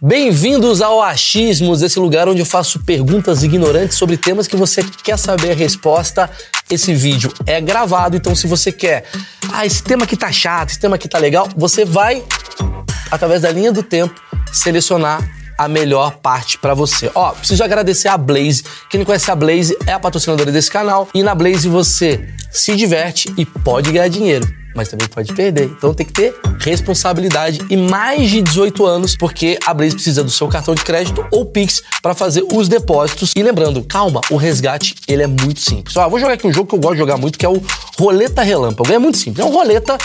Bem-vindos ao Achismos, esse lugar onde eu faço perguntas ignorantes sobre temas que você quer saber a resposta. Esse vídeo é gravado, então se você quer, ah, esse tema aqui tá chato, esse tema aqui tá legal, você vai, através da linha do tempo, selecionar a melhor parte para você. Ó, preciso agradecer a Blaze. Quem não conhece a Blaze é a patrocinadora desse canal. E na Blaze você se diverte e pode ganhar dinheiro mas também pode perder. Então tem que ter responsabilidade e mais de 18 anos, porque a Blaze precisa do seu cartão de crédito ou Pix para fazer os depósitos. E lembrando, calma, o resgate ele é muito simples. Ó, vou jogar aqui um jogo que eu gosto de jogar muito, que é o Roleta Relâmpago. É muito simples. É um roleta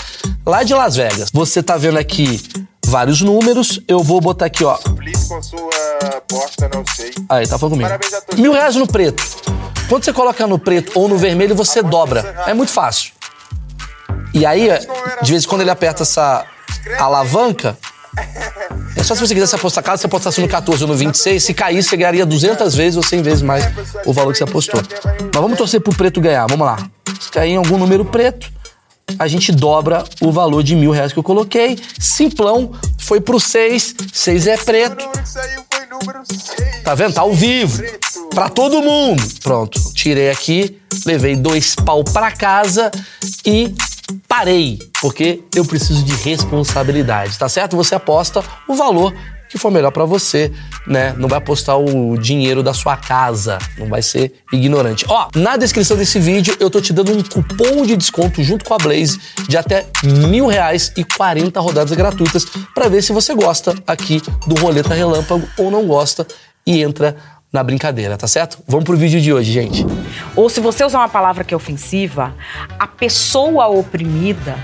lá de Las Vegas. Você tá vendo aqui vários números. Eu vou botar aqui, ó. Com sua não sei. Aí, tá falando comigo. Parabéns a todos. Mil reais no preto. Quando você coloca no preto ou no vermelho, você dobra. É muito fácil. E aí, de vez em quando ele aperta essa alavanca. É só se você quisesse apostar casa, você apostasse no 14 ou no 26. Se cair, você ganharia 200 vezes ou 100 vezes mais o valor que você apostou. Mas vamos torcer pro preto ganhar. Vamos lá. Se cair em algum número preto, a gente dobra o valor de mil reais que eu coloquei. Simplão, foi pro 6. 6 é preto. Número que saiu foi número 6. Tá vendo? Tá ao vivo. Pra todo mundo. Pronto. Tirei aqui, levei dois pau pra casa e parei. Porque eu preciso de responsabilidade, tá certo? Você aposta o valor que for melhor pra você, né? Não vai apostar o dinheiro da sua casa, não vai ser ignorante. Ó, na descrição desse vídeo eu tô te dando um cupom de desconto junto com a Blaze de até mil reais e 40 rodadas gratuitas pra ver se você gosta aqui do Roleta Relâmpago ou não gosta e entra na brincadeira, tá certo? Vamos pro vídeo de hoje, gente. Ou se você usar uma palavra que é ofensiva, a pessoa oprimida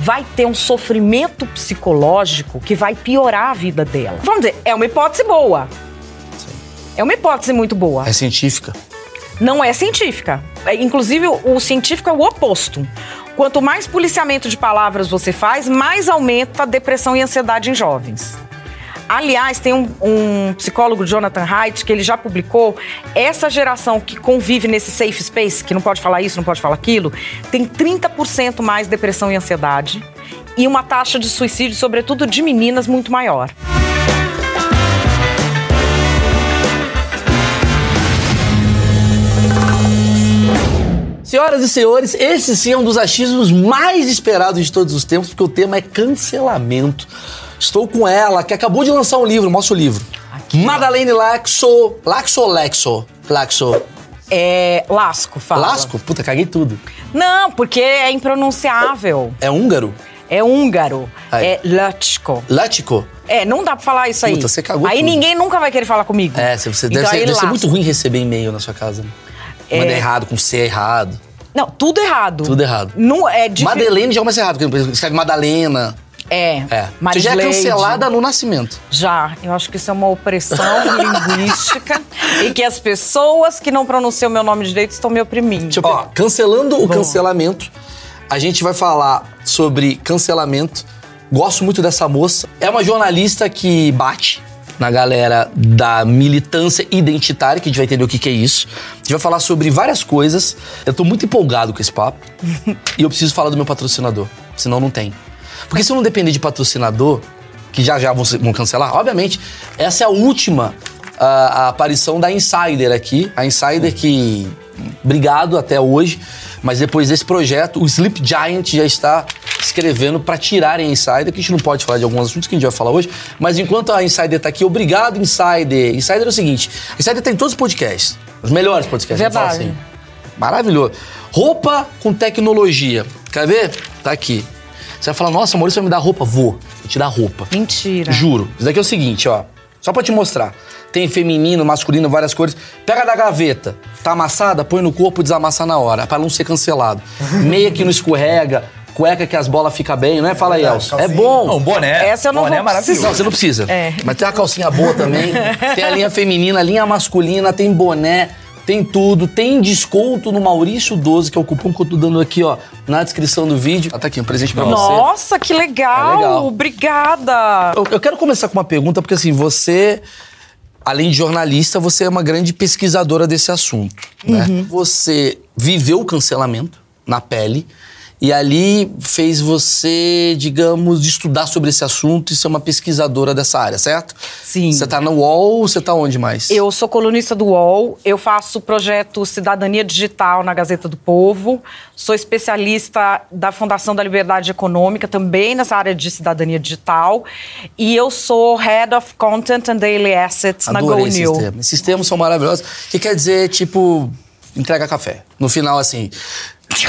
vai ter um sofrimento psicológico que vai piorar a vida dela. Vamos dizer, é uma hipótese boa. É uma hipótese muito boa. É científica. Não é científica. É, Inclusive, o o científico é o oposto. Quanto mais policiamento de palavras você faz, mais aumenta a depressão e ansiedade em jovens. Aliás, tem um, um psicólogo, Jonathan Haidt, que ele já publicou essa geração que convive nesse safe space, que não pode falar isso, não pode falar aquilo, tem 30% mais depressão e ansiedade e uma taxa de suicídio, sobretudo de meninas, muito maior. Senhoras e senhores, esse sim é um dos achismos mais esperados de todos os tempos, porque o tema é cancelamento. Estou com ela, que acabou de lançar um livro, mostra o livro. Madalene Laxo. Laxo ou Lexo? Laxo. É. Lasco, fala. Lasco? Puta, caguei tudo. Não, porque é impronunciável. É húngaro? É húngaro. Aí. É Lutchko. Lático? É, não dá pra falar isso aí. Puta, você cagou Aí tudo. ninguém nunca vai querer falar comigo. É, você, Então deve, ser, deve ser muito ruim receber e-mail na sua casa. Né? É. Manda errado, com C errado. Não, tudo errado. Tudo errado. Não é difícil. Madeleine já começa errado, porque escreve Madalena. É. É. Você já é cancelada no nascimento. Já. Eu acho que isso é uma opressão linguística e que as pessoas que não pronunciam meu nome direito estão me oprimindo. Ó, cancelando o cancelamento, a gente vai falar sobre cancelamento. Gosto muito dessa moça. É uma jornalista que bate na galera da militância identitária, que a gente vai entender o que, que é isso. A gente vai falar sobre várias coisas. Eu tô muito empolgado com esse papo. e eu preciso falar do meu patrocinador, senão não tem. Porque se eu não depender de patrocinador, que já já vão, vão cancelar, obviamente, essa é a última ah, a aparição da Insider aqui. A Insider que. Obrigado até hoje. Mas depois desse projeto, o Sleep Giant já está escrevendo para tirarem a Insider, que a gente não pode falar de alguns assuntos que a gente vai falar hoje. Mas enquanto a Insider tá aqui, obrigado, Insider. Insider é o seguinte: a Insider tá em todos os podcasts. Os melhores podcasts. Verdade. assim. Maravilhoso. Roupa com tecnologia. Quer ver? Tá aqui. Você vai falar, nossa, Maurício vai me dar roupa? Vou. Vou te dar roupa. Mentira. Juro. Isso daqui é o seguinte, ó. Só pra te mostrar. Tem feminino, masculino, várias cores. Pega da gaveta. Tá amassada? Põe no corpo e desamassa na hora. Pra não ser cancelado. Meia que não escorrega. Cueca que as bolas ficam bem, não é? Fala aí, Elcio. É bom. Não, boné. Essa eu não boné vou é maravilhoso. Não, você não precisa. É. Mas tem uma calcinha boa também. tem a linha feminina, a linha masculina, tem boné, tem tudo. Tem desconto no Maurício 12, que é o cupom que eu tô dando aqui, ó, na descrição do vídeo. Ah, tá aqui, um presente pra você. Nossa, que legal. É legal. Obrigada. Eu, eu quero começar com uma pergunta, porque assim, você, além de jornalista, você é uma grande pesquisadora desse assunto, né? Você viveu o cancelamento na pele E ali fez você, digamos, estudar sobre esse assunto e ser uma pesquisadora dessa área, certo? Sim. Você tá no UOL, você tá onde mais? Eu sou colunista do UOL, eu faço o projeto Cidadania Digital na Gazeta do Povo, sou especialista da Fundação da Liberdade Econômica, também nessa área de cidadania digital, e eu sou Head of Content and Daily Assets na Adorei esses GoNew. termos. Esses termos são maravilhosos. Que quer dizer, tipo, entrega café. No final, assim.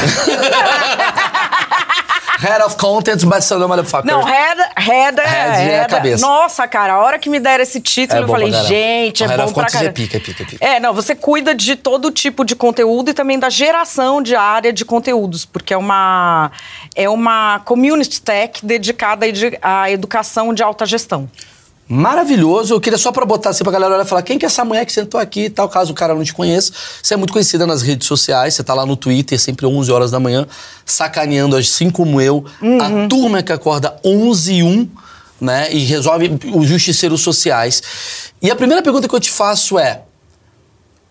Head of Content, but so no motherfucker. Não, head, head é. Head é a cabeça. Nossa, cara, a hora que me deram esse título, É eu falei, caramba. gente, é head bom of pra content é caramba. pica, é pica, é pica. É, não, você cuida de todo tipo de conteúdo e também da geração diária de conteúdos, porque é uma, é uma community tech dedicada à edi- à educação de alta gestão. Maravilhoso. Eu queria só pra botar assim pra galera olhar e falar: quem que é essa mulher que sentou aqui e tal, caso o cara não te conheça. Você é muito conhecida nas redes sociais, você tá lá no Twitter, sempre 11 horas da manhã, sacaneando assim como eu. A turma que acorda 11 e 1, né? E resolve os justiceiros sociais. E a primeira pergunta que eu te faço é.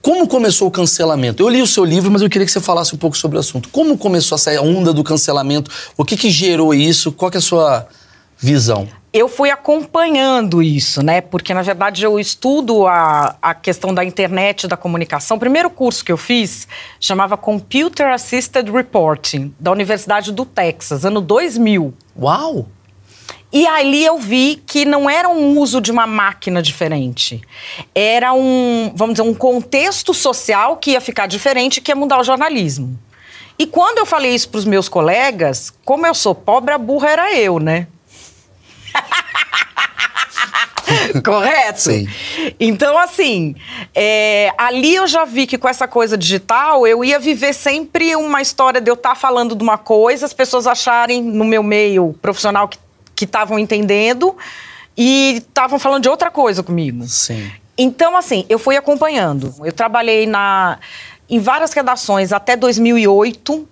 Como começou o cancelamento? Eu li o seu livro, mas eu queria que você falasse um pouco sobre o assunto. Como começou essa onda do cancelamento? O que que gerou isso? Qual que é a sua visão? Eu fui acompanhando isso, né? Porque, na verdade, eu estudo a, a questão da internet e da comunicação. O primeiro curso que eu fiz chamava Computer Assisted Reporting, da Universidade do Texas, ano 2000. Uau! E ali eu vi que não era um uso de uma máquina diferente. Era um, vamos dizer, um contexto social que ia ficar diferente, que ia mudar o jornalismo. E quando eu falei isso para os meus colegas, como eu sou pobre, a burra era eu, né? Correto? Sim. Então, assim, é, ali eu já vi que com essa coisa digital eu ia viver sempre uma história de eu estar falando de uma coisa, as pessoas acharem no meu meio profissional que que estavam entendendo e estavam falando de outra coisa comigo. Sim. Então, assim, eu fui acompanhando. Eu trabalhei na, em várias redações até 2008.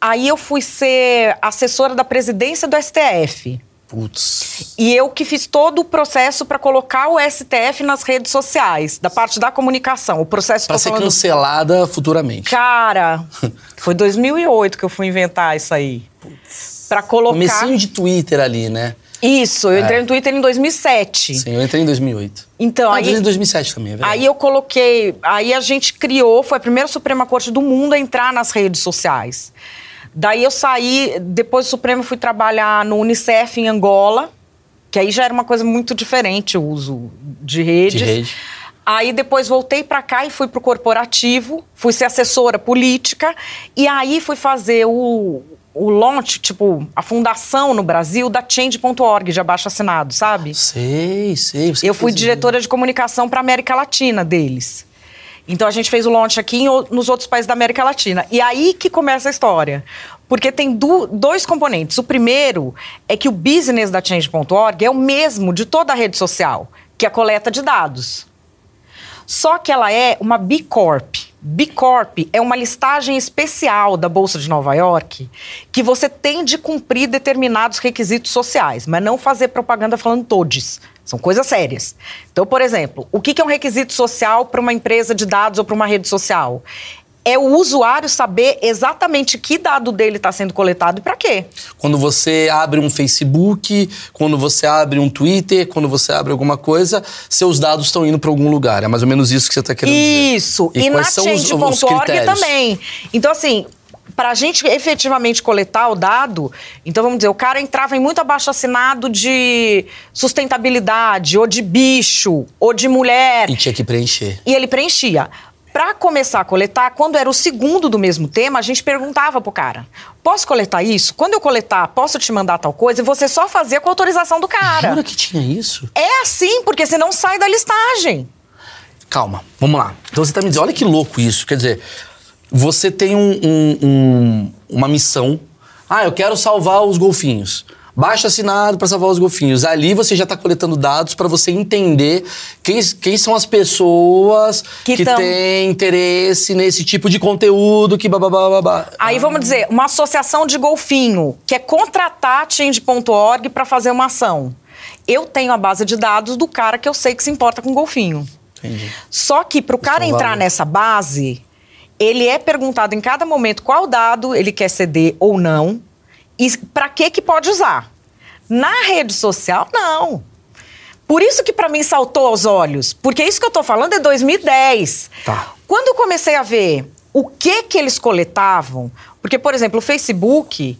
Aí eu fui ser assessora da presidência do STF. Putz. E eu que fiz todo o processo para colocar o STF nas redes sociais, da parte da comunicação. O processo Pra tô ser falando- cancelada futuramente. Cara, foi 2008 que eu fui inventar isso aí. Para colocar. Comecinho de Twitter ali, né? Isso, eu entrei É. no Twitter em 2007. Sim, eu entrei em 2008. Então, Ah, aí, entrei em 2007 também, é verdade. aí eu coloquei. Aí a gente criou, foi a primeira Suprema Corte do mundo a entrar nas redes sociais. Daí eu saí, depois do Supremo, fui trabalhar no Unicef em Angola, que aí já era uma coisa muito diferente o uso de redes. De rede. Aí depois voltei para cá e fui pro corporativo, fui ser assessora política e aí fui fazer o, o launch, tipo, a fundação no Brasil da Change.org de abaixo assinado, sabe? Sei, sei. Eu fui diretora de comunicação para América Latina deles. Então a gente fez o launch aqui em nos outros países da América Latina. E aí que começa a história. Porque tem du- dois componentes. O primeiro é que o business da Change.org é o mesmo de toda a rede social, que é a coleta de dados. Só que ela é uma B Corp. B Corp é uma listagem especial da Bolsa de Nova York que você tem de cumprir determinados requisitos sociais, mas não fazer propaganda falando todes. São coisas sérias. Então, por exemplo, o que é um requisito social para uma empresa de dados ou para uma rede social? É o usuário saber exatamente que dado dele está sendo coletado e para quê. Quando você abre um Facebook, quando você abre um Twitter, quando você abre alguma coisa, seus dados estão indo para algum lugar. É mais ou menos isso que você está querendo dizer. Isso. E, E, na quais são os, os Change.org critérios? também. Então, assim, para a gente efetivamente coletar o dado, então vamos dizer, o cara entrava em muito abaixo assinado de sustentabilidade, ou de bicho, ou de mulher. E tinha que preencher. E ele preenchia. Para começar a coletar, quando era o segundo do mesmo tema, a gente perguntava pro cara: posso coletar isso? Quando eu coletar, posso te mandar tal coisa? E você só fazia com a autorização do cara. Jura que tinha isso? É assim, porque senão sai da listagem. Calma, vamos lá. Então você tá me dizendo, olha que louco isso. Quer dizer, você tem um- um- um- uma missão. Ah, eu quero salvar os golfinhos. Baixa assinado para salvar os golfinhos. Ali você já está coletando dados para você entender quem, quem são as pessoas Que que, tão- têm interesse nesse tipo de conteúdo que babá. Aí vamos dizer, uma associação de golfinho quer contratar a Change.org para fazer uma ação. Eu tenho a base de dados do cara que eu sei que se importa com golfinho. Entendi. Só que para o cara é entrar nessa base, ele é perguntado em cada momento qual dado ele quer ceder ou não e para que que pode usar. Na rede social, não. Por isso que para mim saltou aos olhos, porque isso que eu tô falando é 2010. Tá. Quando eu comecei a ver o que que eles coletavam, porque por exemplo, o Facebook,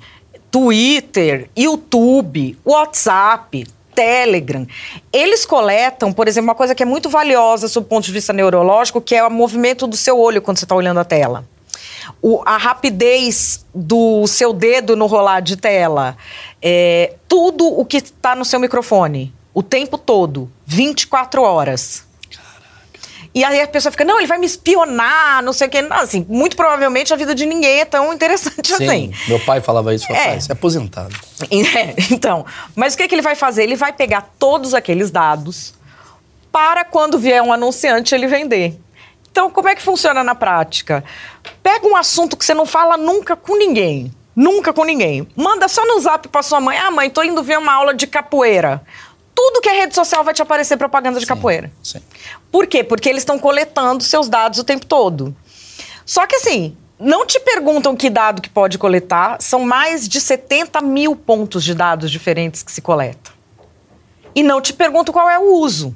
Twitter, YouTube, WhatsApp, Telegram, eles coletam, por exemplo, uma coisa que é muito valiosa sob o ponto de vista neurológico, que é o movimento do seu olho quando você está olhando a tela. O- a rapidez do seu dedo no rolar de tela, é, tudo o que está no seu microfone, o tempo todo, 24 horas. E aí a pessoa fica, não, ele vai me espionar, não sei o quê. Não, assim, muito provavelmente a vida de ninguém é tão interessante assim. Sim, meu pai falava isso, É. pai, é aposentado. É, então, mas o que, que ele vai fazer? Ele vai pegar todos aqueles dados para quando vier um anunciante ele vender. Então, como é que funciona na prática? Pega um assunto que você não fala nunca com ninguém. Nunca com ninguém. Manda só no zap pra sua mãe. Ah, mãe, tô indo ver uma aula de capoeira. Tudo que é rede social vai te aparecer propaganda de capoeira. Sim. Por quê? Porque eles estão coletando seus dados o tempo todo. Só que assim, não te perguntam que dado que pode coletar, são mais de 70 mil pontos de dados diferentes que se coleta. E não te perguntam qual é o uso.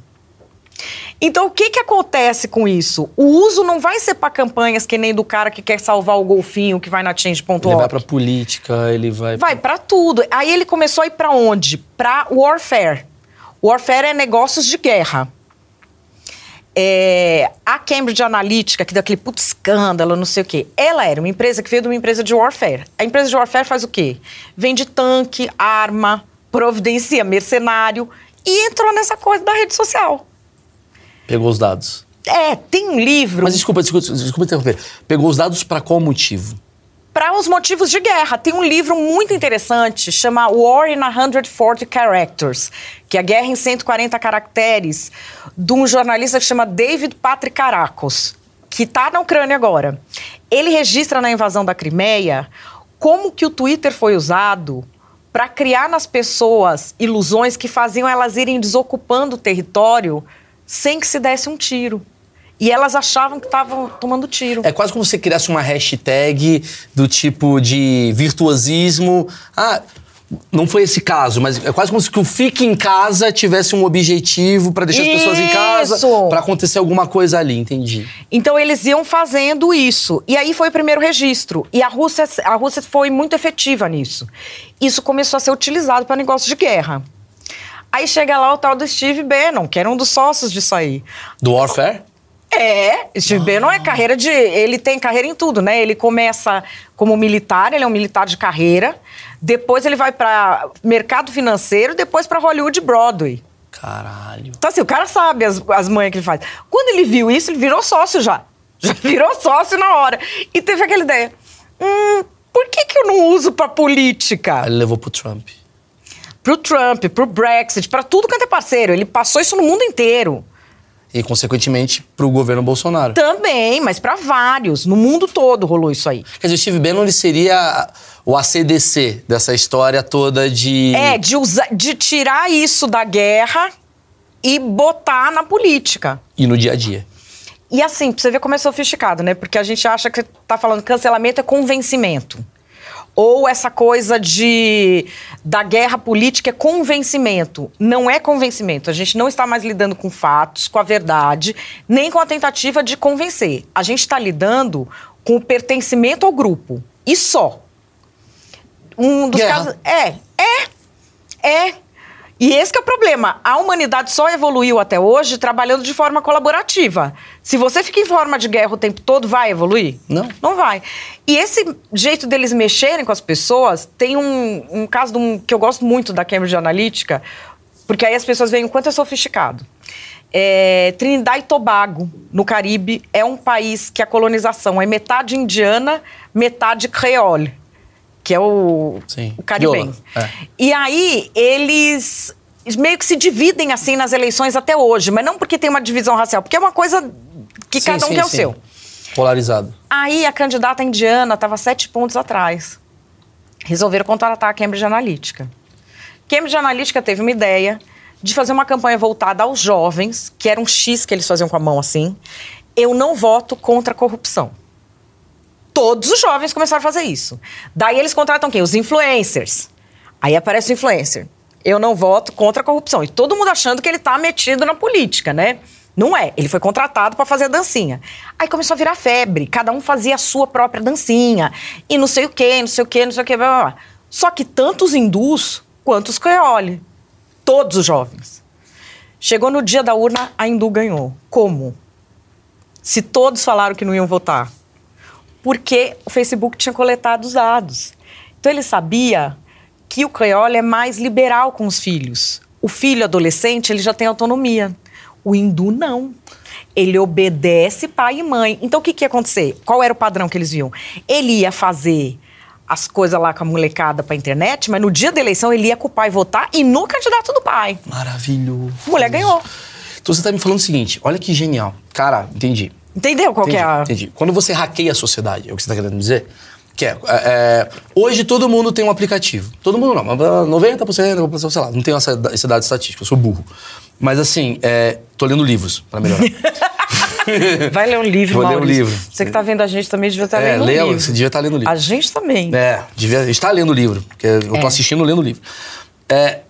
Então, o que, que acontece com isso? O uso não vai ser para campanhas que nem do cara que quer salvar o golfinho que vai na Ele vai change.org. pra política, ele vai. Vai para tudo. Aí ele começou a ir para onde? Para warfare. Warfare é negócios de guerra. É, a Cambridge Analytica, que deu aquele puto escândalo, não sei o quê, ela era uma empresa que veio de uma empresa de warfare. A empresa de warfare faz o quê? Vende tanque, arma, providencia mercenário e entrou nessa coisa da rede social. Pegou os dados. É, tem um livro Mas desculpa, desculpa, desculpa interromper. Pegou os dados pra qual motivo? Para os motivos de guerra. Tem um livro muito interessante, chama War in 140 Characters, que é a Guerra em 140 Caracteres, de um jornalista que chama David Patrick Caracos, que está na Ucrânia agora. Ele registra na invasão da Crimeia como que o Twitter foi usado para criar nas pessoas ilusões que faziam elas irem desocupando o território sem que se desse um tiro. E elas achavam que estavam tomando tiro. É quase como se você criasse uma hashtag do tipo de virtuosismo. Ah, não foi esse caso, mas é quase como se o Fique em Casa tivesse um objetivo pra deixar as pessoas em casa, pra acontecer alguma coisa ali, entendi. Então eles iam fazendo isso. E aí foi o primeiro registro. E a Rússia, a Rússia foi muito efetiva nisso. Isso começou a ser utilizado para negócio de guerra. Aí chega lá o tal do Steve Bannon, que era um dos sócios disso aí. Do Warfare? É, Steve Bannon é carreira de. Ele tem carreira em tudo, né? Ele começa como militar, ele é um militar de carreira. Depois ele vai para mercado financeiro, depois para Hollywood Broadway. Caralho. Então, assim, o cara sabe as, as manhas que ele faz. Quando ele viu isso, ele virou sócio já. Já virou sócio na hora. E teve aquela ideia: hum, por que, que eu não uso pra política? Ele levou pro Trump. Pro Trump, pro Brexit, pra tudo quanto é parceiro. Ele passou isso no mundo inteiro. E, consequentemente, pro governo Bolsonaro. Também, mas pra vários. No mundo todo rolou isso aí. Quer dizer, o Steve Bannon ele seria o ACDC dessa história toda de. É, de, usar, de tirar isso da guerra e botar na política. E no dia a dia. E assim, pra você ver como é sofisticado, né? Porque a gente acha que tá falando cancelamento é convencimento. Ou essa coisa de da guerra política é convencimento. Não é convencimento. A gente não está mais lidando com fatos, com a verdade, nem com a tentativa de convencer. A gente está lidando com o pertencimento ao grupo. E só. Um dos Guerra. casos. É, é, é. E esse que é o problema. A humanidade só evoluiu até hoje trabalhando de forma colaborativa. Se você fica em forma de guerra o tempo todo, vai evoluir? Não. Não vai. E esse jeito deles mexerem com as pessoas, tem um, um caso um- que eu gosto muito da Cambridge Analytica, porque aí as pessoas veem o quanto é sofisticado. É, Trinidad e Tobago, no Caribe, é um país que a colonização é metade indiana, metade creole, que é o, Sim. o é. E aí, eles meio que se dividem assim nas eleições até hoje, mas não porque tem uma divisão racial, porque é uma coisa que Sim, cada um sim, quer o sim. seu. Polarizado. Aí a candidata indiana estava sete pontos atrás. Resolveram contratar a Cambridge Analytica. Cambridge Analytica teve uma ideia de fazer uma campanha voltada aos jovens, que era um X que eles faziam com a mão assim. Eu não voto contra a corrupção. Todos os jovens começaram a fazer isso. Daí eles contratam quem? Os influencers. Aí aparece o influencer. Eu não voto contra a corrupção. E todo mundo achando que ele tá metido na política, né? Não é. Ele foi contratado para fazer a dancinha. Aí começou a virar febre. Cada um fazia a sua própria dancinha. E não sei o quê, não sei o quê, não sei o quê. Blá, blá. Só que tanto os hindus quanto os creole. Todos os jovens. Chegou no dia da urna, a hindu ganhou. Como? Se todos falaram que não iam votar. Porque o Facebook tinha coletado os dados. Então ele sabia que o creole é mais liberal com os filhos. O filho adolescente, ele já tem autonomia. O hindu não. Ele obedece pai e mãe. Então o que, que ia acontecer? Qual era o padrão que eles viam? Ele ia fazer as coisas lá com a molecada pra internet, mas no dia da eleição ele ia com o pai votar e no candidato do pai. Maravilhoso. A mulher ganhou. Então você tá me falando o seguinte, olha que genial. Cara, entendi. Entendeu qual entendi, que é a... entendi. Quando você hackeia a sociedade, é o que você tá querendo dizer? Que é, é, é, hoje todo mundo tem um aplicativo. Todo mundo não, mas 90%, da população, sei lá, não tenho essa, esse dado estatístico, eu sou burro. Mas assim, é, tô lendo livros pra melhorar. Vai ler um livro, Vou ler um Maurício. livro. Você que tá vendo a gente também devia estar é, lendo um leia, livro. você devia estar lendo livro. A gente também. É, devia estar lendo livro, porque eu tô É. assistindo lendo livro. É,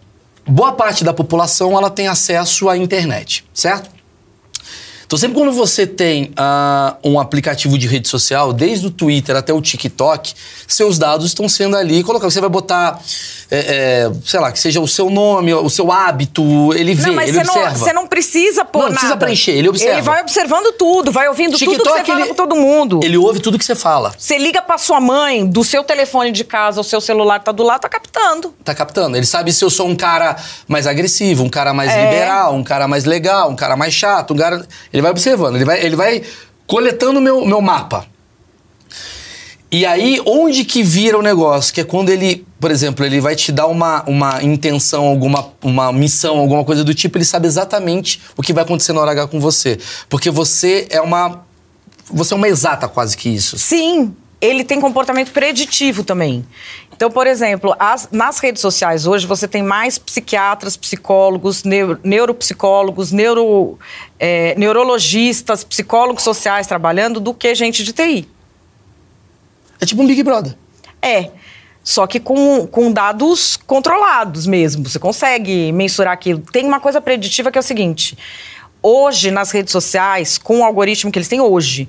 boa parte da população ela tem acesso à internet, certo? Então sempre quando você tem ah, um aplicativo de rede social, desde o Twitter até o TikTok, seus dados estão sendo ali colocados. Você vai botar, é, é, sei lá, que seja o seu nome, o seu hábito, ele vê, Não, mas ele você não, observa. você não precisa pôr Não, não precisa nada. preencher, ele observa. Ele vai observando tudo, vai ouvindo tudo que você fala ele- com todo mundo. Ele ouve tudo que você fala. Você liga pra sua mãe, do seu telefone de casa, o seu celular tá do lado, tá captando. Tá captando? Ele sabe se eu sou um cara mais agressivo, um cara mais É. liberal, um cara mais legal, um cara mais chato, um cara. Ele vai observando, ele vai, ele vai coletando o meu, meu mapa. E aí, onde que vira o negócio? Que é quando ele, por exemplo, ele vai te dar uma, uma intenção, alguma uma missão, alguma coisa do tipo, ele sabe exatamente o que vai acontecer na hora H com você. Porque você é uma. Você é uma exata quase que isso. Sim, ele tem comportamento preditivo também. Então, por exemplo, as- nas redes sociais hoje você tem mais psiquiatras, psicólogos, neu- neuropsicólogos, neuro, é, neurologistas, psicólogos sociais trabalhando do que gente de TI. É tipo um Big Brother. É. Só que com, com dados controlados mesmo. Você consegue mensurar aquilo. Tem uma coisa preditiva que é o seguinte: hoje, nas redes sociais, com o algoritmo que eles têm hoje,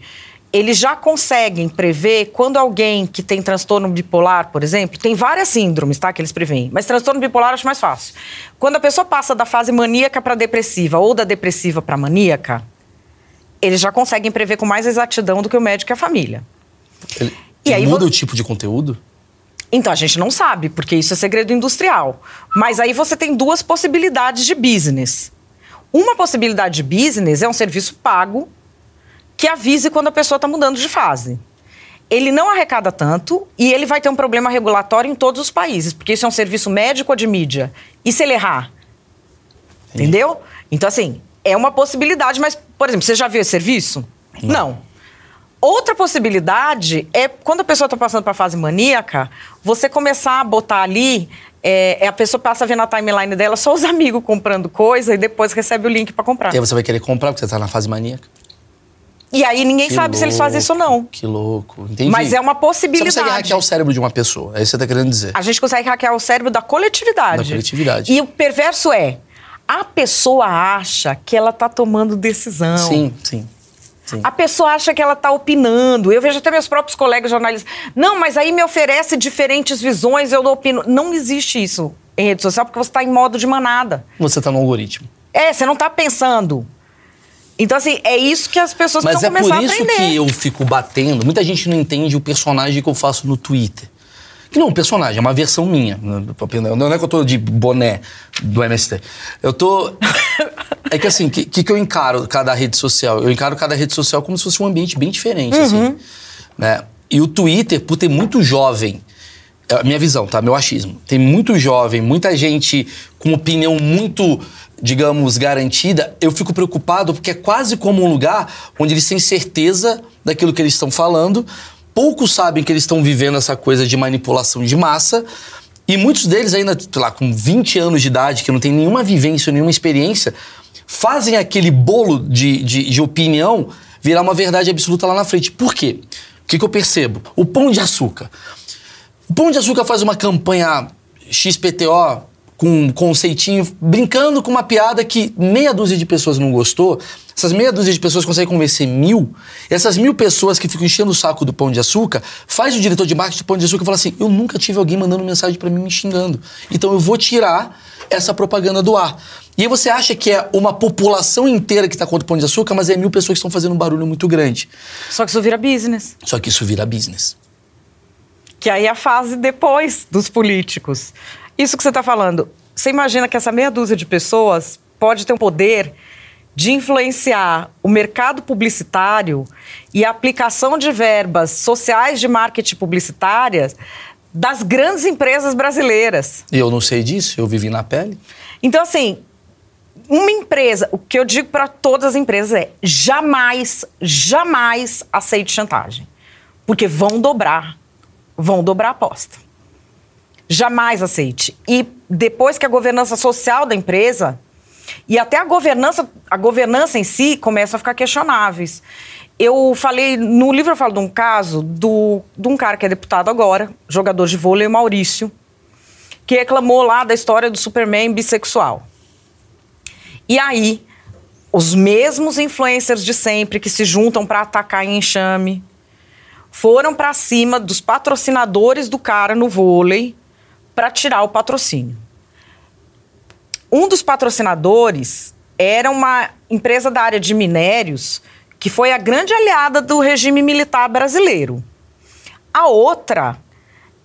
eles já conseguem prever quando alguém que tem transtorno bipolar, por exemplo, tem várias síndromes, tá? Que eles preveem. Mas transtorno bipolar eu acho mais fácil. Quando a pessoa passa da fase maníaca para depressiva ou da depressiva para maníaca, eles já conseguem prever com mais exatidão do que o médico e a família. Ele, E aí muda o tipo de conteúdo? Então, a gente não sabe, porque isso é segredo industrial. Mas aí você tem duas possibilidades de business. Uma possibilidade de business é um serviço pago que avise quando a pessoa está mudando de fase. Ele não arrecada tanto e ele vai ter um problema regulatório em todos os países, porque isso é um serviço médico ou de mídia. E se ele errar? Entendeu? Então, assim, é uma possibilidade, mas, por exemplo, você já viu esse serviço? Não. Outra possibilidade é quando a pessoa está passando para a fase maníaca, você começar a botar ali. É, a pessoa passa a ver na timeline dela só os amigos comprando coisa e depois recebe o link para comprar. E aí você vai querer comprar porque você tá na fase maníaca? E aí ninguém Que sabe se eles fazem isso ou não. Que louco. Entendi. Mas é uma Você possibilidade. consegue hackear o cérebro de uma pessoa. É isso que você tá querendo dizer. A gente consegue hackear o cérebro da coletividade. Da coletividade. E o perverso é, a pessoa acha que ela tá tomando decisão. Sim, sim. sim. A pessoa acha que ela está opinando. Eu vejo até meus próprios colegas jornalistas. Não, mas aí me oferece diferentes visões, eu não opino. Não existe isso em rede social porque você está em modo de manada. Você tá no algoritmo. É, você não está pensando. Então, assim, é isso que as pessoas Mas é precisam por começar a isso aprender. que eu fico batendo. Muita gente não entende o personagem que eu faço no Twitter. Que não, um personagem, é uma versão minha. Não é que eu tô de boné do MST. Eu tô. É que assim, o que, que, que eu encaro cada rede social? Eu encaro cada rede social como se fosse um ambiente bem diferente, Uhum. assim. Né? E o Twitter, por ter muito jovem. É minha visão, tá? Meu achismo. Tem muito jovem, muita gente com opinião muito, digamos, garantida. Eu fico preocupado porque é quase como um lugar onde eles têm certeza daquilo que eles estão falando. Poucos sabem que eles estão vivendo essa coisa de manipulação de massa. E muitos deles ainda, sei lá, com 20 anos de idade, que não tem nenhuma vivência, nenhuma experiência, fazem aquele bolo de, de, de opinião virar uma verdade absoluta lá na frente. Por quê? que, que eu percebo? O Pão de Açúcar. O Pão de Açúcar faz uma campanha XPTO com um conceitinho, brincando com uma piada que meia dúzia de pessoas não gostou. Essas meia dúzia de pessoas conseguem convencer mil. E essas mil pessoas que ficam enchendo o saco do Pão de Açúcar, faz o diretor de marketing do Pão de Açúcar falar assim: eu nunca tive alguém mandando mensagem para mim me xingando. Então eu vou tirar essa propaganda do ar. E aí você acha que é uma população inteira que está contra o Pão de Açúcar, mas é mil pessoas que estão fazendo um barulho muito grande. Só que isso vira business. Só que isso vira business. Que aí é a fase depois dos políticos. Isso que você está falando. Você imagina que essa meia dúzia de pessoas pode ter um poder de influenciar o mercado publicitário e a aplicação de verbas sociais de marketing publicitárias das grandes empresas brasileiras. E eu não sei disso, eu vivi na pele. Então, assim, uma empresa, o que eu digo para todas as empresas é: jamais, jamais aceite chantagem. Porque vão dobrar, vão dobrar a aposta. Jamais aceite. E depois que a governança social da empresa e até a governança, a governança em si começa a ficar questionáveis. Eu falei, no livro eu falo de um caso do, de um cara que é deputado agora, jogador de vôlei, Maurício, que reclamou lá da história do Superman bissexual. E aí, os mesmos influencers de sempre que se juntam para atacar em enxame foram para cima dos patrocinadores do cara no vôlei para tirar o patrocínio. Um dos patrocinadores era uma empresa da área de minérios que foi a grande aliada do regime militar brasileiro. A outra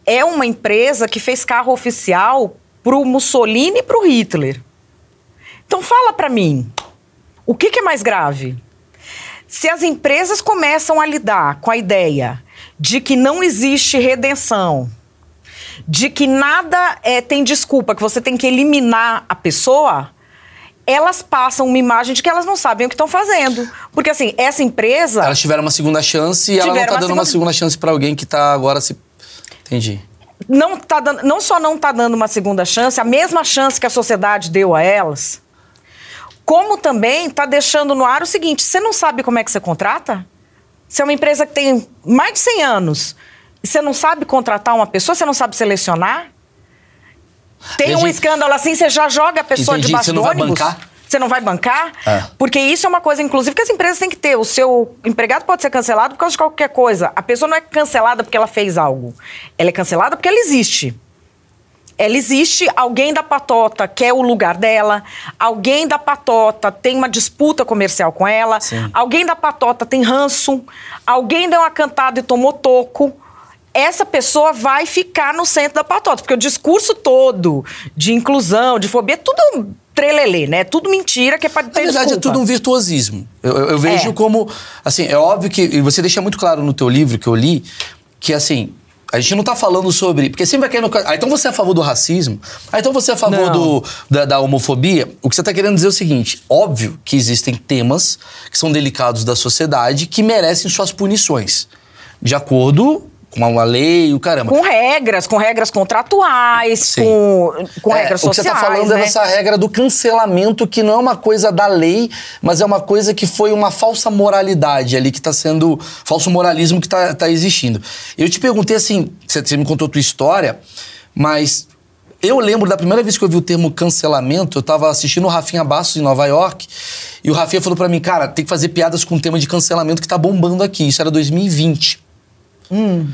é uma empresa que fez carro oficial para o Mussolini e para o Hitler. Então fala para mim, o que, que é mais grave? Se as empresas começam a lidar com a ideia de que não existe redenção, de que nada é, tem desculpa, que você tem que eliminar a pessoa, elas passam uma imagem de que elas não sabem o que estão fazendo. Porque, assim, essa empresa. Elas tiveram uma segunda chance e ela não tá uma dando uma segunda- segunda chance para alguém que tá agora se. Entendi. não, tá dando, não só não está dando uma segunda chance, a mesma chance que a sociedade deu a elas, como também está deixando no ar o seguinte: você não sabe como é que você contrata? Você é uma empresa que tem mais de 100 anos você não sabe contratar uma pessoa, você não sabe selecionar? Tem um Entendi. escândalo assim, você já joga a pessoa Entendi, debaixo você do não vai ônibus? bancar? Você não vai bancar? É. Porque isso é uma coisa, inclusive, que as empresas têm que ter. O seu empregado pode ser cancelado por causa de qualquer coisa. A pessoa não é cancelada porque ela fez algo. Ela é cancelada porque ela existe. Ela existe, alguém da patota quer o lugar dela, alguém da patota tem uma disputa comercial com ela, Sim. alguém da patota tem ranço, alguém deu uma cantada e tomou toco. Essa pessoa vai ficar no centro da patota, porque o discurso todo de inclusão, de fobia, é tudo trelelê, né? É tudo mentira que é para Na ter verdade, é desculpa. tudo um virtuosismo. Eu, eu- eu vejo É. como. Assim, é óbvio que. E você deixa muito claro no teu livro que eu li que, assim. A gente não tá falando sobre. Porque sempre vai no. Ah, então você é a favor do racismo? Ah, então você é a favor do, da, da homofobia? O que você tá querendo dizer é o seguinte: óbvio que existem temas que são delicados da sociedade que merecem suas punições. De acordo com uma lei, o caramba. Com regras, com regras contratuais, Sim. com, com É, regras o que você sociais. está falando né? é dessa regra do cancelamento, que não é uma coisa da lei, mas é uma coisa que foi uma falsa moralidade ali, que está sendo. falso moralismo que está existindo. Eu te perguntei assim, você, você me contou a tua história, mas. Eu lembro da primeira vez que eu vi o termo cancelamento, eu tava assistindo o Rafinha Bastos em Nova York, e o Rafinha falou pra mim, cara, tem que fazer piadas com o tema de cancelamento que tá bombando aqui. Isso era 2020. 嗯。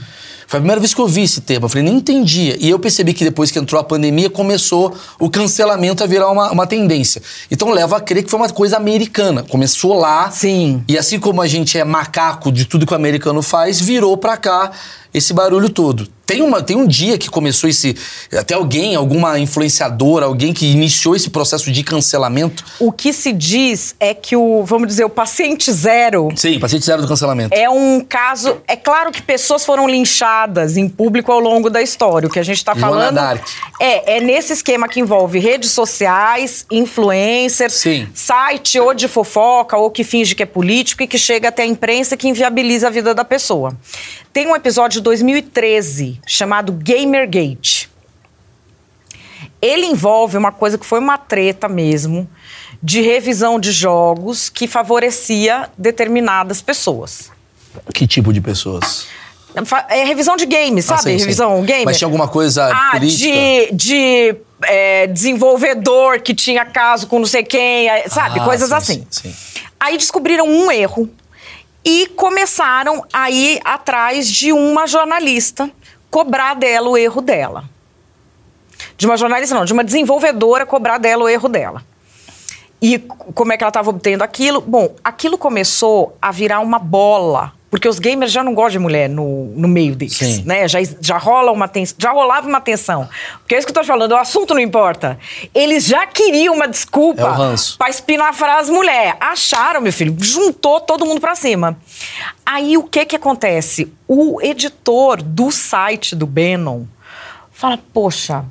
Foi a primeira vez que eu vi esse termo. Eu falei, nem entendia. E eu percebi que depois que entrou a pandemia, começou o cancelamento a virar uma, uma tendência. Então leva a crer que foi uma coisa americana. Começou lá. Sim. E assim como a gente é macaco de tudo que o americano faz, virou pra cá esse barulho todo. Tem, uma, tem um dia que começou esse. Até alguém, alguma influenciadora, alguém que iniciou esse processo de cancelamento. O que se diz é que o, vamos dizer, o paciente zero Sim, paciente zero do cancelamento. é um caso. É claro que pessoas foram linchadas em público ao longo da história. O que a gente está falando Dark. é, é nesse esquema que envolve redes sociais, influencers, Sim. site ou de fofoca ou que finge que é político e que chega até a imprensa que inviabiliza a vida da pessoa. Tem um episódio de 2013 chamado Gamergate. Ele envolve uma coisa que foi uma treta mesmo, de revisão de jogos que favorecia determinadas pessoas. Que tipo de pessoas? É revisão de game, Ah, sabe? sei, sei. revisão game. Mas tinha alguma coisa Ah, política? de, de é, desenvolvedor que tinha caso com não sei quem, é, sabe? Ah, Coisas sim, assim. sim, sim. Aí descobriram um erro e começaram a ir atrás de uma jornalista cobrar dela o erro dela. De uma jornalista, não, de uma desenvolvedora cobrar dela o erro dela. E como é que ela estava obtendo aquilo? Bom, aquilo começou a virar uma bola. Porque os gamers já não gostam de mulher no, no meio deles, Sim. né? Já, já rola uma tensão, já rolava uma tensão. Porque é isso que eu tô falando, o assunto não importa. Eles já queriam uma desculpa É pra espinafrar as mulheres. Acharam, meu filho, juntou todo mundo pra cima. Aí o que que acontece? O editor do site do Bannon fala: "Poxa,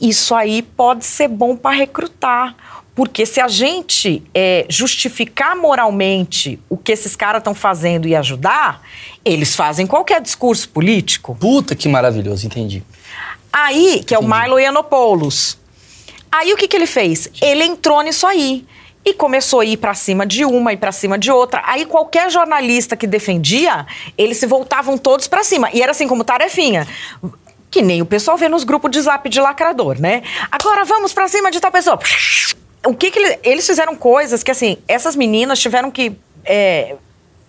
isso aí pode ser bom para recrutar. Porque se a gente é, justificar moralmente o que esses caras estão fazendo e ajudar, eles fazem qualquer discurso político. Puta que maravilhoso, entendi. Aí, que é o Milo Yiannopoulos. Aí o que, que ele fez? Ele entrou nisso aí. E começou a ir pra cima de uma e pra cima de outra. Aí qualquer jornalista que defendia, eles se voltavam todos pra cima. E era assim como tarefinha. Que nem o pessoal vê nos grupos de zap de lacrador, né? Agora vamos pra cima de tal pessoa. O que que ele- eles fizeram coisas que assim, essas meninas tiveram que é,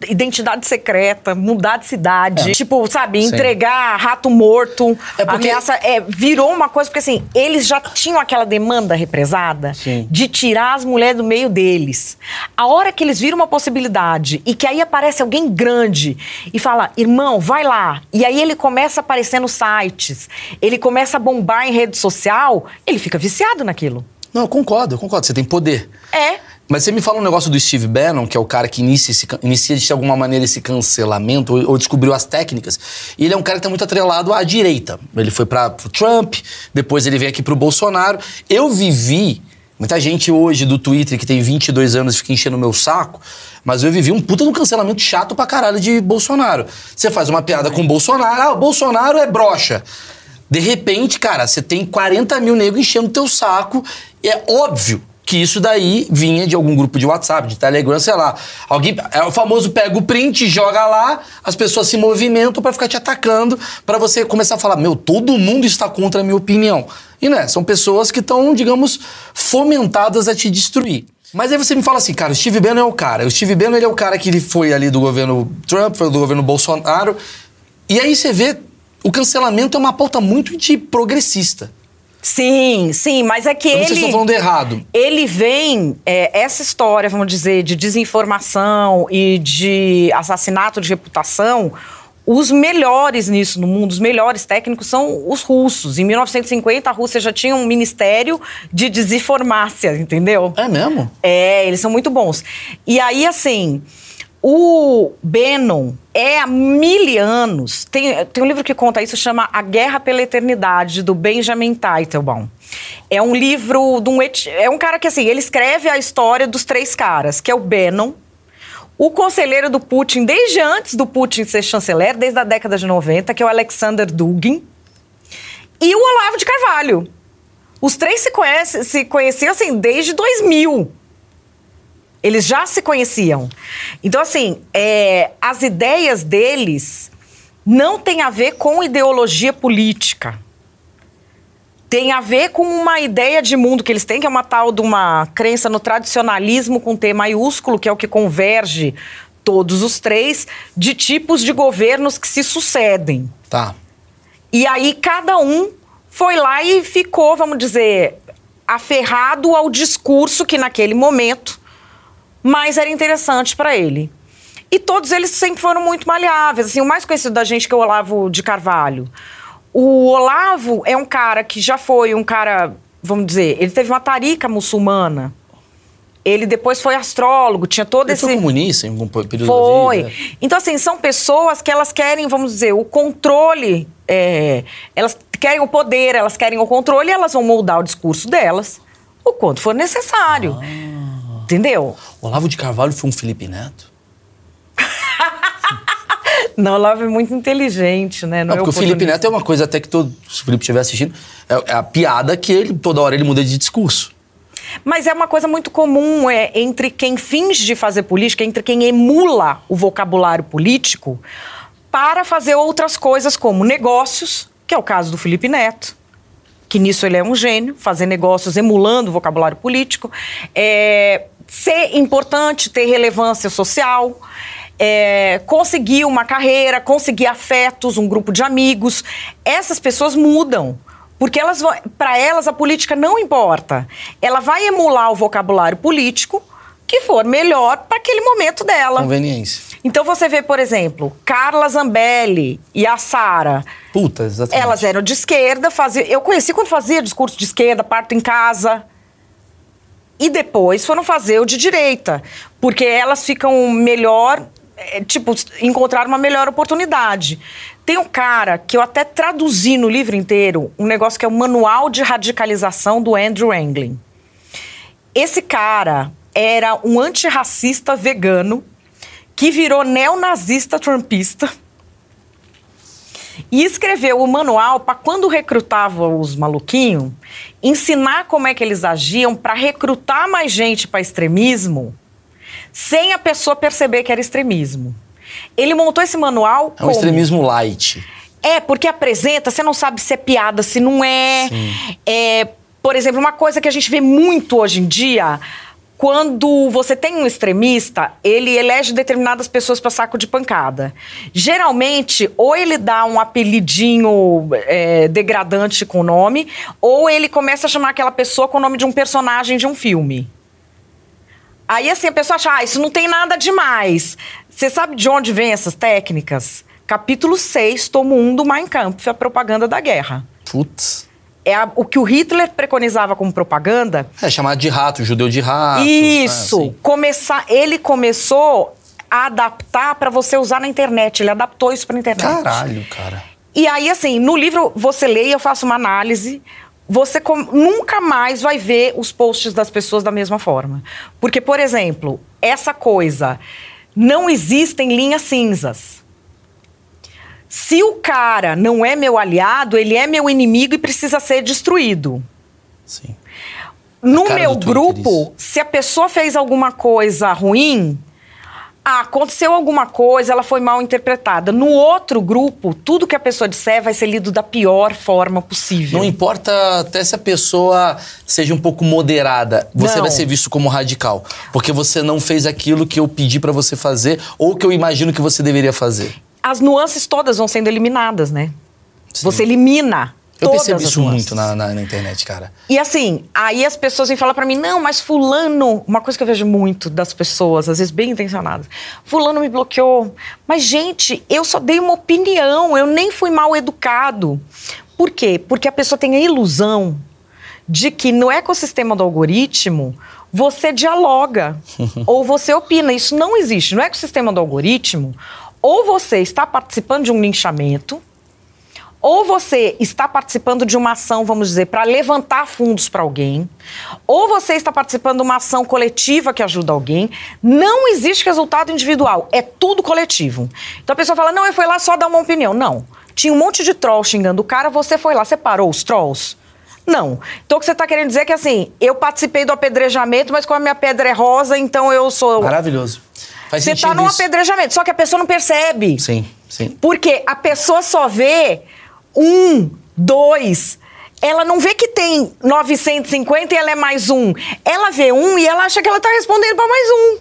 identidade secreta, mudar de cidade, tipo, sabe, É. Sim. entregar rato morto, É porque- ameaça, é, virou uma coisa porque assim, eles já tinham aquela demanda represada Sim. de tirar as mulheres do meio deles. A hora que eles viram uma possibilidade e que aí aparece alguém grande e fala, irmão, vai lá. E aí ele começa a aparecer nos sites, ele começa a bombar em rede social, ele fica viciado naquilo. Não, eu concordo, eu concordo. Você tem poder. É. Mas você me fala um negócio do Steve Bannon, que é o cara que inicia, esse, inicia de alguma maneira esse cancelamento, ou, ou descobriu as técnicas. E ele é um cara que tá muito atrelado à direita. Ele foi para pro Trump, depois ele veio aqui pro Bolsonaro. Eu vivi, muita gente hoje do Twitter que tem 22 anos fica enchendo o meu saco, mas eu vivi um puta do cancelamento chato pra caralho de Bolsonaro. Você faz uma piada com o Bolsonaro, ah, o Bolsonaro é broxa. De repente, cara, você tem 40 mil negros enchendo teu saco. É óbvio que isso daí vinha de algum grupo de WhatsApp, de Telegram, sei lá. Alguém, é o famoso pega o print, joga lá, as pessoas se movimentam pra ficar te atacando, pra você começar a falar, meu, todo mundo está contra a minha opinião. E né, são pessoas que estão, digamos, fomentadas a te destruir. Mas aí você me fala assim, cara, o Steve Bannon é o cara. O Steve Bannon ele é o cara que ele foi ali do governo Trump, foi do governo Bolsonaro. E aí você vê, o cancelamento é uma pauta muito de progressista. Sim, sim, mas é que Eu não ele. se estou falando errado. Ele vem, é, essa história, vamos dizer, de desinformação e de assassinato de reputação, os melhores nisso no mundo, os melhores técnicos são os russos. Em 1950, a Rússia já tinha um ministério de desinformácia, entendeu? É mesmo? É, eles são muito bons. E aí, assim, o Bannon é há mil anos. Tem, tem um livro que conta isso, chama A Guerra pela Eternidade, do Benjamin Teitelbaum. É um livro de um. É um cara que, assim, ele escreve a história dos três caras, que é o Bannon, o conselheiro do Putin, desde antes do Putin ser chanceler, desde a década de 90, que é o Alexander Dugin, e o Olavo de Carvalho. Os três se, conhecem, se conheciam assim desde 2000. Eles já se conheciam. Então, assim, é, as ideias deles não têm a ver com ideologia política. Tem a ver com uma ideia de mundo que eles têm, que é uma tal de uma crença no tradicionalismo com T maiúsculo, que é o que converge todos os três, de tipos de governos que se sucedem. Tá. E aí cada um foi lá e ficou, vamos dizer, aferrado ao discurso que naquele momento mais era interessante para ele. E todos eles sempre foram muito maleáveis. Assim, o mais conhecido da gente que é o Olavo de Carvalho. O Olavo é um cara que já foi um cara, vamos dizer, ele teve uma tarica muçulmana. Ele depois foi astrólogo, tinha todo Ele esse foi comunista em algum período foi. vida? Então, assim, são pessoas que elas querem, vamos dizer, o controle. é, elas querem o poder, elas querem o controle e elas vão moldar o discurso delas o quanto for necessário. Ah. Entendeu? Olavo de Carvalho foi um Felipe Neto? Não, Olavo é muito inteligente, né? Não, é porque o Felipe. Neto é uma coisa até que todo. Se o Felipe estiver assistindo, é, é a piada que ele, toda hora ele muda de discurso. Mas é uma coisa muito comum é, entre quem finge fazer política, entre quem emula o vocabulário político, para fazer outras coisas como negócios, que é o caso do Felipe Neto, que nisso ele é um gênio, fazer negócios emulando o vocabulário político, é, ser importante, ter relevância social, é, conseguir uma carreira, conseguir afetos, um grupo de amigos. Essas pessoas mudam. Porque elas, para elas a política não importa. Ela vai emular o vocabulário político que for melhor para aquele momento dela. Conveniência. Então você vê, por exemplo, Carla Zambelli e a Sara. Puta, exatamente. Elas eram de esquerda, fazia, eu conheci quando fazia discurso de esquerda, parto em casa. E depois foram fazer o de direita, porque elas ficam melhor, é, tipo, encontrar uma melhor oportunidade. Tem um cara que eu até traduzi no livro inteiro, um negócio que é o Manual de Radicalização do Andrew Anglin. Esse cara era um antirracista vegano que virou neonazista trumpista e escreveu o manual para quando recrutava os maluquinhos, ensinar como é que eles agiam para recrutar mais gente para extremismo, sem a pessoa perceber que era extremismo. Ele montou esse manual É um como? extremismo light. É, porque apresenta, você não sabe se é piada, se não é. É, por exemplo, uma coisa que a gente vê muito hoje em dia, quando você tem um extremista, ele elege determinadas pessoas para saco de pancada. Geralmente, ou ele dá um apelidinho é, degradante com o nome, ou ele começa a chamar aquela pessoa com o nome de um personagem de um filme. Aí assim, a pessoa acha, ah, isso não tem nada demais. Você sabe de onde vem essas técnicas? Capítulo 6, tomo 1 do Mein Kampf, a propaganda da guerra. Putz. É a- o que o Hitler preconizava como propaganda. É chamado de rato, judeu de rato. Isso. assim. começar, ele começou a adaptar para você usar na internet. Ele adaptou isso para internet. Caralho, cara. E aí, assim, no livro você lê e eu faço uma análise. Você nunca mais vai ver os posts das pessoas da mesma forma. Porque, por exemplo, essa coisa, não existem linhas cinzas. Se o cara não é meu aliado, ele é meu inimigo e precisa ser destruído. Sim. No meu grupo, se a pessoa fez alguma coisa ruim, ah, aconteceu alguma coisa, ela foi mal interpretada. No outro grupo, tudo que a pessoa disser vai ser lido da pior forma possível. Não importa até se a pessoa seja um pouco moderada, você Não. vai ser visto como radical. Porque você não fez aquilo que eu pedi pra você fazer ou que eu imagino que você deveria fazer. As nuances todas vão sendo eliminadas, né? Sim. Você elimina Eu percebi as isso nuances. muito na, na- na internet, cara. E assim, aí as pessoas vêm falar pra mim, não, mas fulano, uma coisa que eu vejo muito das pessoas, às vezes bem intencionadas, fulano me bloqueou. Mas gente, eu só dei uma opinião, eu nem fui mal educado. Por quê? Porque a pessoa tem a ilusão de que no ecossistema do algoritmo você dialoga ou você opina. Isso não existe. No ecossistema do algoritmo, ou você está participando de um linchamento, ou você está participando de uma ação, vamos dizer, para levantar fundos para alguém, ou você está participando de uma ação coletiva que ajuda alguém, não existe resultado individual, é tudo coletivo. Então a pessoa fala: não, eu fui lá só dar uma opinião. Não. Tinha um monte de troll xingando o cara, você foi lá, você parou os trolls? Não. Então o que você está querendo dizer é que assim, eu participei do apedrejamento, mas como a minha pedra é rosa, então eu sou. Maravilhoso. Faz Você está num isso. apedrejamento, só que a pessoa não percebe. Sim, sim. Porque a pessoa só vê um, dois. Ela não vê que tem 950 e ela é mais um. Ela vê um e ela acha que ela está respondendo para mais um.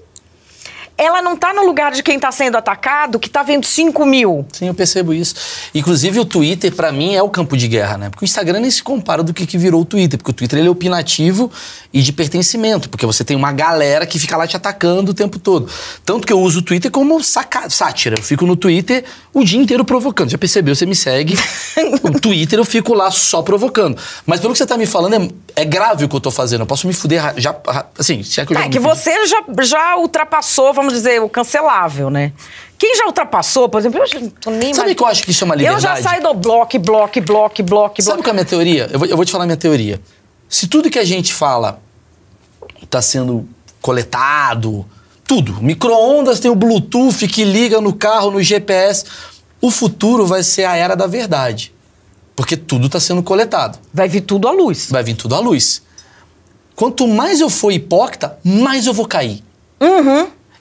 Ela não está no lugar de quem está sendo atacado, que está vendo 5 mil. Sim, eu percebo isso. Inclusive, o Twitter, pra mim, é o campo de guerra, né? Porque o Instagram nem se compara do que, que virou o Twitter. Porque o Twitter ele é opinativo e de pertencimento. Porque você tem uma galera que fica lá te atacando o tempo todo. Tanto que eu uso o Twitter como saca- sátira. Eu fico no Twitter o dia inteiro provocando. Já percebeu? Você me segue. o Twitter eu fico lá só provocando. Mas pelo que você tá me falando, é, é grave o que eu tô fazendo. Eu posso me fuder já. Assim, se é que eu já É que você já, já ultrapassou, vamos dizer, o cancelável, né? Quem já ultrapassou, por exemplo, eu já não tô nem Sabe mais- que eu acho que isso é uma Eu liberdade? já saio do bloco, bloco, bloco, bloco, Sabe bloco. qual é a minha teoria? Eu vou, eu vou te falar a minha teoria. Se tudo que a gente fala está sendo coletado, tudo, micro-ondas tem o Bluetooth que liga no carro, no GPS, o futuro vai ser a era da verdade. Porque tudo está sendo coletado. Vai vir tudo à luz. Vai vir tudo à luz. Quanto mais eu for hipócrita, mais eu vou cair.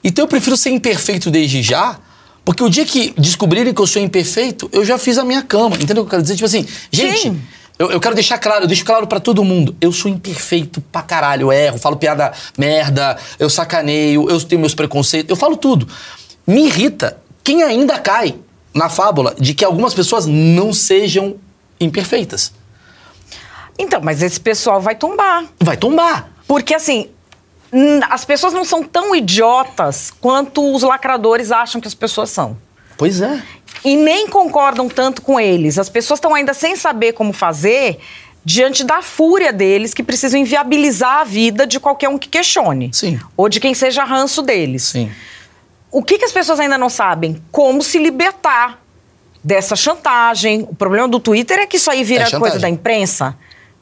Então eu prefiro ser imperfeito desde já, Porque o dia que descobrirem que eu sou imperfeito, eu já fiz a minha cama. Entendeu o que eu quero dizer? Tipo assim, gente, Sim. eu, eu quero deixar claro, eu deixo claro pra todo mundo. Eu sou imperfeito pra caralho. Eu erro, falo piada merda, eu sacaneio, eu tenho meus preconceitos, eu falo tudo. Me irrita quem ainda cai na fábula de que algumas pessoas não sejam imperfeitas. Então, mas esse pessoal vai tombar. Vai tombar. Porque assim, as pessoas não são tão idiotas quanto os lacradores acham que as pessoas são. Pois é. E nem concordam tanto com eles. As pessoas estão ainda sem saber como fazer diante da fúria deles que precisam inviabilizar a vida de qualquer um que questione. Sim. Ou de quem seja ranço deles. Sim. O que, que as pessoas ainda não sabem? Como se libertar dessa chantagem. O problema do Twitter é que isso aí vira É coisa da imprensa.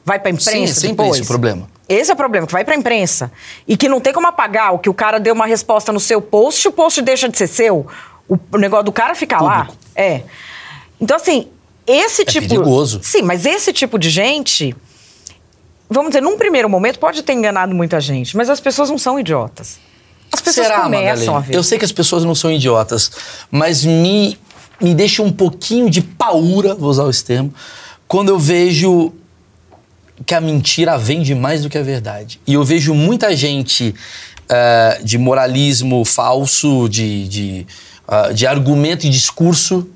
Vai pra imprensa Sim, é sempre depois. esse o problema. Esse é o problema, que vai pra imprensa. E que não tem como apagar o que o cara deu uma resposta no seu post, o post deixa de ser seu. O, negócio do cara fica lá. É. Então, assim, esse tipo. É perigoso. Sim, mas esse tipo de gente. Vamos dizer, num primeiro momento pode ter enganado muita gente, mas as pessoas não são idiotas. As pessoas Será, começam Madalena? a ver. Eu sei que as pessoas não são idiotas, mas me, me deixa um pouquinho de paura, vou usar esse termo, quando eu vejo que a mentira vende mais do que a verdade. E eu vejo muita gente eh, de moralismo falso, de, de, ah, de argumento e discurso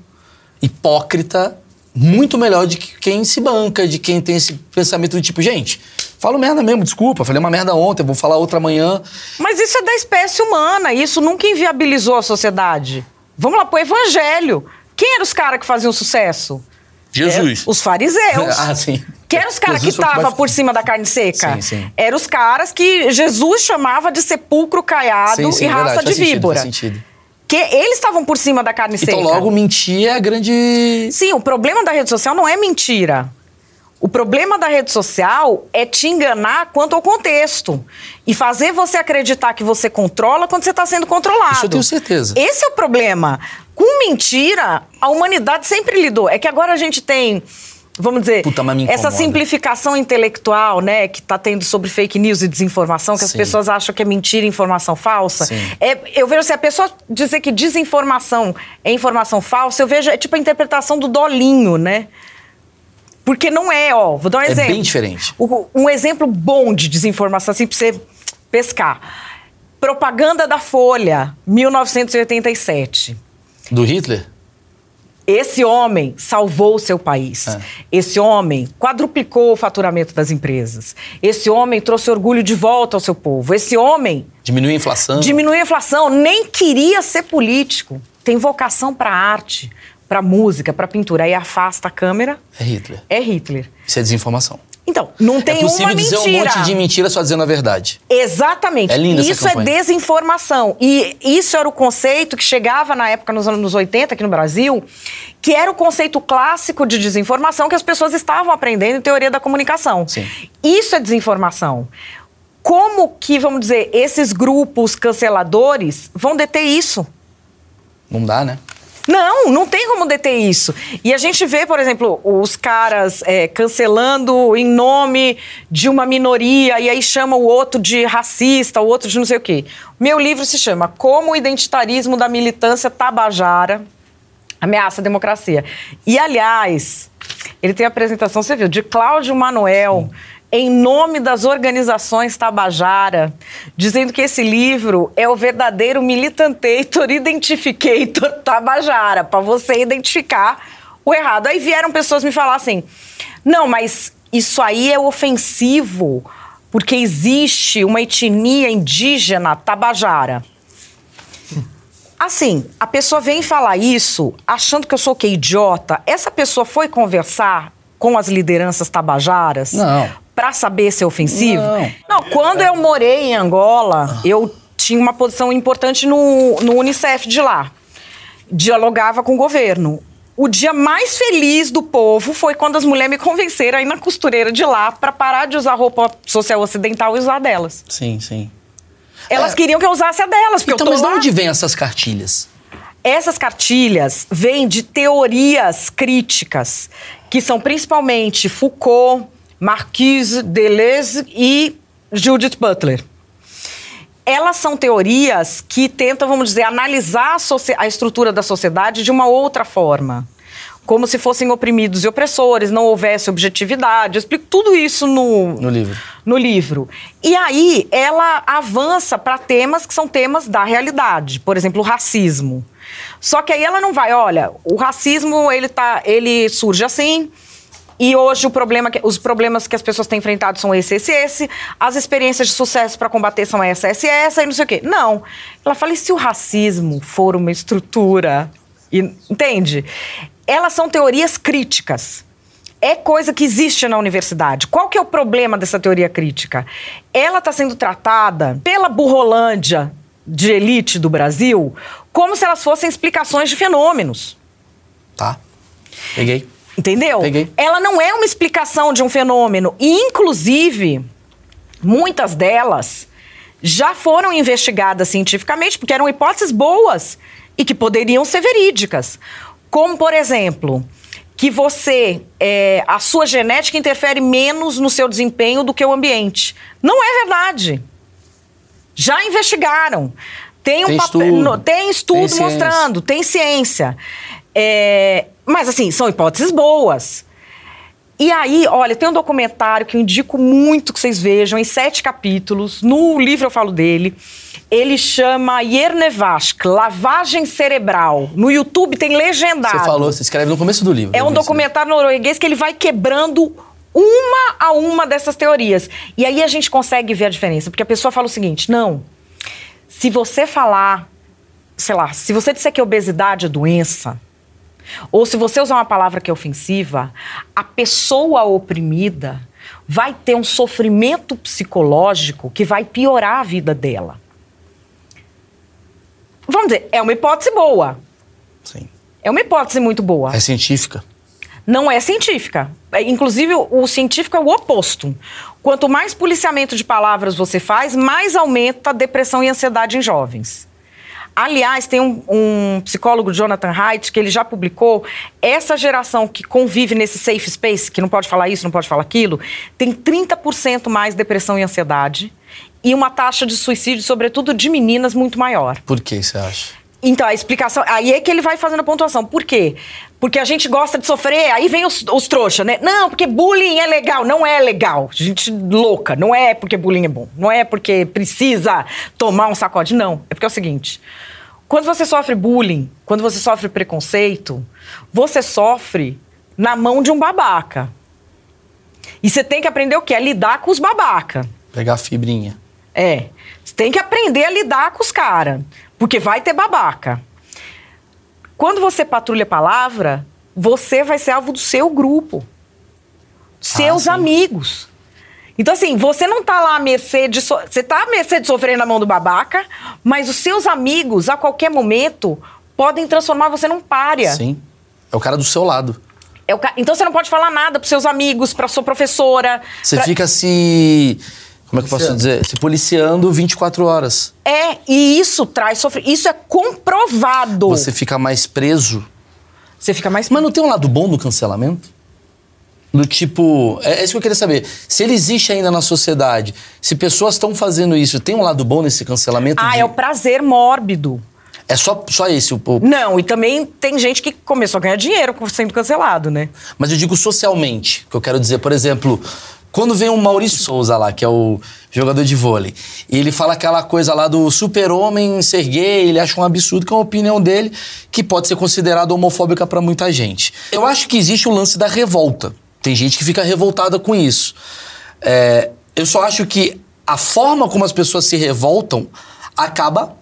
hipócrita, muito melhor de que quem se banca, de quem tem esse pensamento do tipo, gente, falo merda mesmo, desculpa, falei uma merda ontem, vou falar outra amanhã. Mas isso é da espécie humana, isso nunca inviabilizou a sociedade. Vamos lá pro evangelho. Quem eram os caras que faziam sucesso? Jesus. É, os fariseus. ah, sim. Que eram os caras que estavam mais- por cima da carne seca. Sim, sim. Eram os caras que Jesus chamava de sepulcro caiado Sim, sim, e raça verdade, de faz sentido, víbora. faz sentido. Que eles estavam por cima da carne seca. Então, logo, mentir é a grande. Sim, o problema da rede social não é mentira. O problema da rede social é te enganar quanto ao contexto. E fazer você acreditar que você controla quando você está sendo controlado. Isso eu tenho certeza. Esse é o problema. Com mentira, a humanidade sempre lidou. É que agora a gente tem, vamos dizer, Puta, essa simplificação intelectual, né, que está tendo sobre fake news e desinformação, que as Sim. pessoas acham que é mentira e informação falsa. É, eu vejo se a pessoa dizer que desinformação é informação falsa, eu vejo é tipo a interpretação do dolinho, né? Porque não é, ó. Vou dar um É exemplo. bem diferente. O- um exemplo bom de desinformação, assim, pra você pescar. Propaganda da Folha, 1987. Do Hitler? Esse homem salvou o seu país. É. Esse homem quadruplicou o faturamento das empresas. Esse homem trouxe orgulho de volta ao seu povo. Esse homem Diminuir a inflação. diminuiu a inflação, nem queria ser político. Tem vocação para arte, para música, para pintura. Aí afasta a câmera, É Hitler. é Hitler. Isso é desinformação. Então, não tem é possível uma dizer mentira. um monte de mentira só dizendo a verdade. Exatamente. É linda essa Isso é desinformação. E isso era o conceito que chegava na época, nos anos 80, aqui no Brasil, que era o conceito clássico de desinformação que as pessoas estavam aprendendo em teoria da comunicação. Sim. Isso é desinformação. Como que, vamos dizer, esses grupos canceladores vão deter isso? Não dá, né? Não, não tem como deter isso. E a gente vê, por exemplo, os caras é, cancelando em nome de uma minoria e aí chama o outro de racista, o outro de não sei o quê. Meu livro se chama Como o Identitarismo da Militância Tabajara Ameaça a Democracia. E, aliás, ele tem a apresentação, você viu, de Cláudio Manuel, em nome das organizações Tabajara, dizendo que esse livro é o verdadeiro militantator, identificator Tabajara, para você identificar o errado. Aí vieram pessoas me falar assim: não, mas isso aí é ofensivo, porque existe uma etnia indígena Tabajara. Assim, a pessoa vem falar isso achando que eu sou o quê? Idiota. Essa pessoa foi conversar com as lideranças tabajaras? Não. Pra saber se é ofensivo? Não. Não, quando eu morei em Angola, eu tinha uma posição importante no, no Unicef de lá. Dialogava com o governo. O dia mais feliz do povo foi quando as mulheres me convenceram a ir na costureira de lá pra parar de usar roupa social ocidental e usar a delas. Sim, sim. Elas É. queriam que eu usasse a delas, porque Então, eu mas tô de lá. onde vem essas cartilhas? Essas cartilhas vêm de teorias críticas, que são principalmente Foucault, Marquise, Deleuze e Judith Butler. elas são teorias que tentam, vamos dizer, analisar a, a estrutura da sociedade de uma outra forma. Como se fossem oprimidos e opressores, não houvesse objetividade. Eu explico tudo isso no, No livro. no livro. E aí ela avança para temas que são temas da realidade, por exemplo, o racismo. Só que aí ela não vai, olha, o racismo ele tá, ele surge assim. E hoje o problema, que- os problemas que as pessoas têm enfrentado são esse, esse, esse. As experiências de sucesso para combater são essa, essa essa, e não sei o quê. Não. Ela fala, e se o racismo for uma estrutura? E- entende? Elas são teorias críticas é coisa que existe na universidade. Qual que é o problema dessa teoria crítica? Ela está sendo tratada pela burrolândia de elite do Brasil como se elas fossem explicações de fenômenos. Tá. Peguei. Entendeu? Peguei. Ela não é uma explicação de um fenômeno. E, inclusive, muitas delas já foram investigadas cientificamente, porque eram hipóteses boas e que poderiam ser verídicas. Como, por exemplo, que você, é, a sua genética interfere menos no seu desempenho do que o ambiente. Não é verdade. Já investigaram. Tem um Tem papel- estudo. no- tem estudo Tem ciência. mostrando, tem ciência. É, mas, assim, são hipóteses boas. E aí, olha, tem um documentário que eu indico muito que vocês vejam, em sete capítulos. No livro eu falo dele. Ele chama Yernevask, Lavagem Cerebral. No YouTube tem legendado. Você falou, você escreve no começo do livro. É um isso. documentário norueguês que ele vai quebrando uma a uma dessas teorias. E aí a gente consegue ver a diferença. Porque a pessoa fala o seguinte: não, se você falar, sei lá, se você disser que obesidade é doença, ou se você usar uma palavra que é ofensiva, a pessoa oprimida vai ter um sofrimento psicológico que vai piorar a vida dela. Vamos dizer, é uma hipótese boa. Sim. É uma hipótese muito boa. É científica. Não é científica. É, Inclusive, o, o científico é o oposto. Quanto mais policiamento de palavras você faz, mais aumenta a depressão e ansiedade em jovens. Aliás, tem um, um psicólogo, Jonathan Haidt, que ele já publicou essa geração que convive nesse safe space, que não pode falar isso, não pode falar aquilo, tem 30% mais depressão e ansiedade e uma taxa de suicídio, sobretudo de meninas, muito maior. Por que você acha? Então, a explicação. Aí é que ele vai fazendo a pontuação. Por quê? Porque a gente gosta de sofrer, aí vem os, os trouxas, né? Não, porque bullying é legal. Não é legal. Gente louca. Não é porque bullying é bom. Não é porque precisa tomar um sacode. Não. É porque é o seguinte: quando você sofre bullying, quando você sofre preconceito, você sofre na mão de um babaca. E você tem que aprender o quê? A lidar com os babaca. Pegar a fibrinha. É. Você tem que aprender a lidar com os caras. Porque vai ter babaca. Quando você patrulha a palavra, você vai ser alvo do seu grupo. Seus sim. amigos. Então, assim, você não tá lá à mercê de. So... Você tá à mercê de sofrer na mão do babaca, mas os seus amigos, a qualquer momento, podem transformar você num párea. Sim. É o cara do seu lado. É ca- Então você não pode falar nada pros seus amigos, pra sua professora. Você pra- fica se. Como é que eu posso dizer? Se policiando 24 horas. É, e isso traz sofrimento. Isso é comprovado. Você fica mais preso. Você fica mais. Mas não tem um lado bom do cancelamento? Do tipo. É, é isso que eu queria saber. Se ele existe ainda na sociedade, se pessoas estão fazendo isso, tem um lado bom nesse cancelamento? Ah, de- é o prazer mórbido. É só, só esse o, o- Não, e também tem gente que começou a ganhar dinheiro sendo cancelado, né? Mas eu digo socialmente, que eu quero dizer, por exemplo, quando vem o Maurício Souza lá, que é o jogador de vôlei, e ele fala aquela coisa lá do super-homem ser gay, ele acha um absurdo, que é uma opinião dele, que pode ser considerada homofóbica pra muita gente. Eu acho que existe o lance da revolta. Tem gente que fica revoltada com isso. É, eu só acho que a forma como as pessoas se revoltam acaba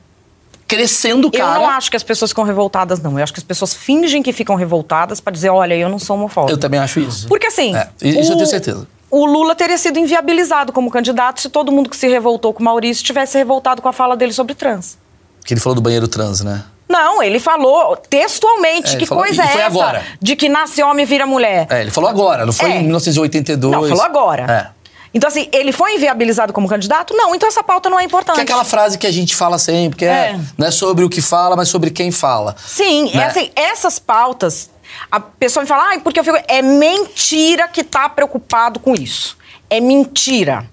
crescendo o cara. Eu não acho que as pessoas ficam revoltadas, não. Eu acho que as pessoas fingem que ficam revoltadas pra dizer, olha, eu não sou homofóbico. Eu também acho isso. Porque assim. É, isso eu tenho certeza. O Lula teria sido inviabilizado como candidato se todo mundo que se revoltou com o Maurício tivesse revoltado com a fala dele sobre trans. Que ele falou do banheiro trans, né? Não, ele falou textualmente. É, que falou- coisa é essa? agora. De que nasce homem e vira mulher. É, ele falou agora, não foi É. em 1982. Não, falou agora. É. Então, assim, ele foi inviabilizado como candidato? Não, então essa pauta não é importante. Que é aquela frase que a gente fala sempre, que é, É. não é sobre o que fala, mas sobre quem fala. Sim, Né? é assim, essas pautas, a pessoa me fala, ai, porque eu fico. É mentira que tá preocupado com isso. É mentira.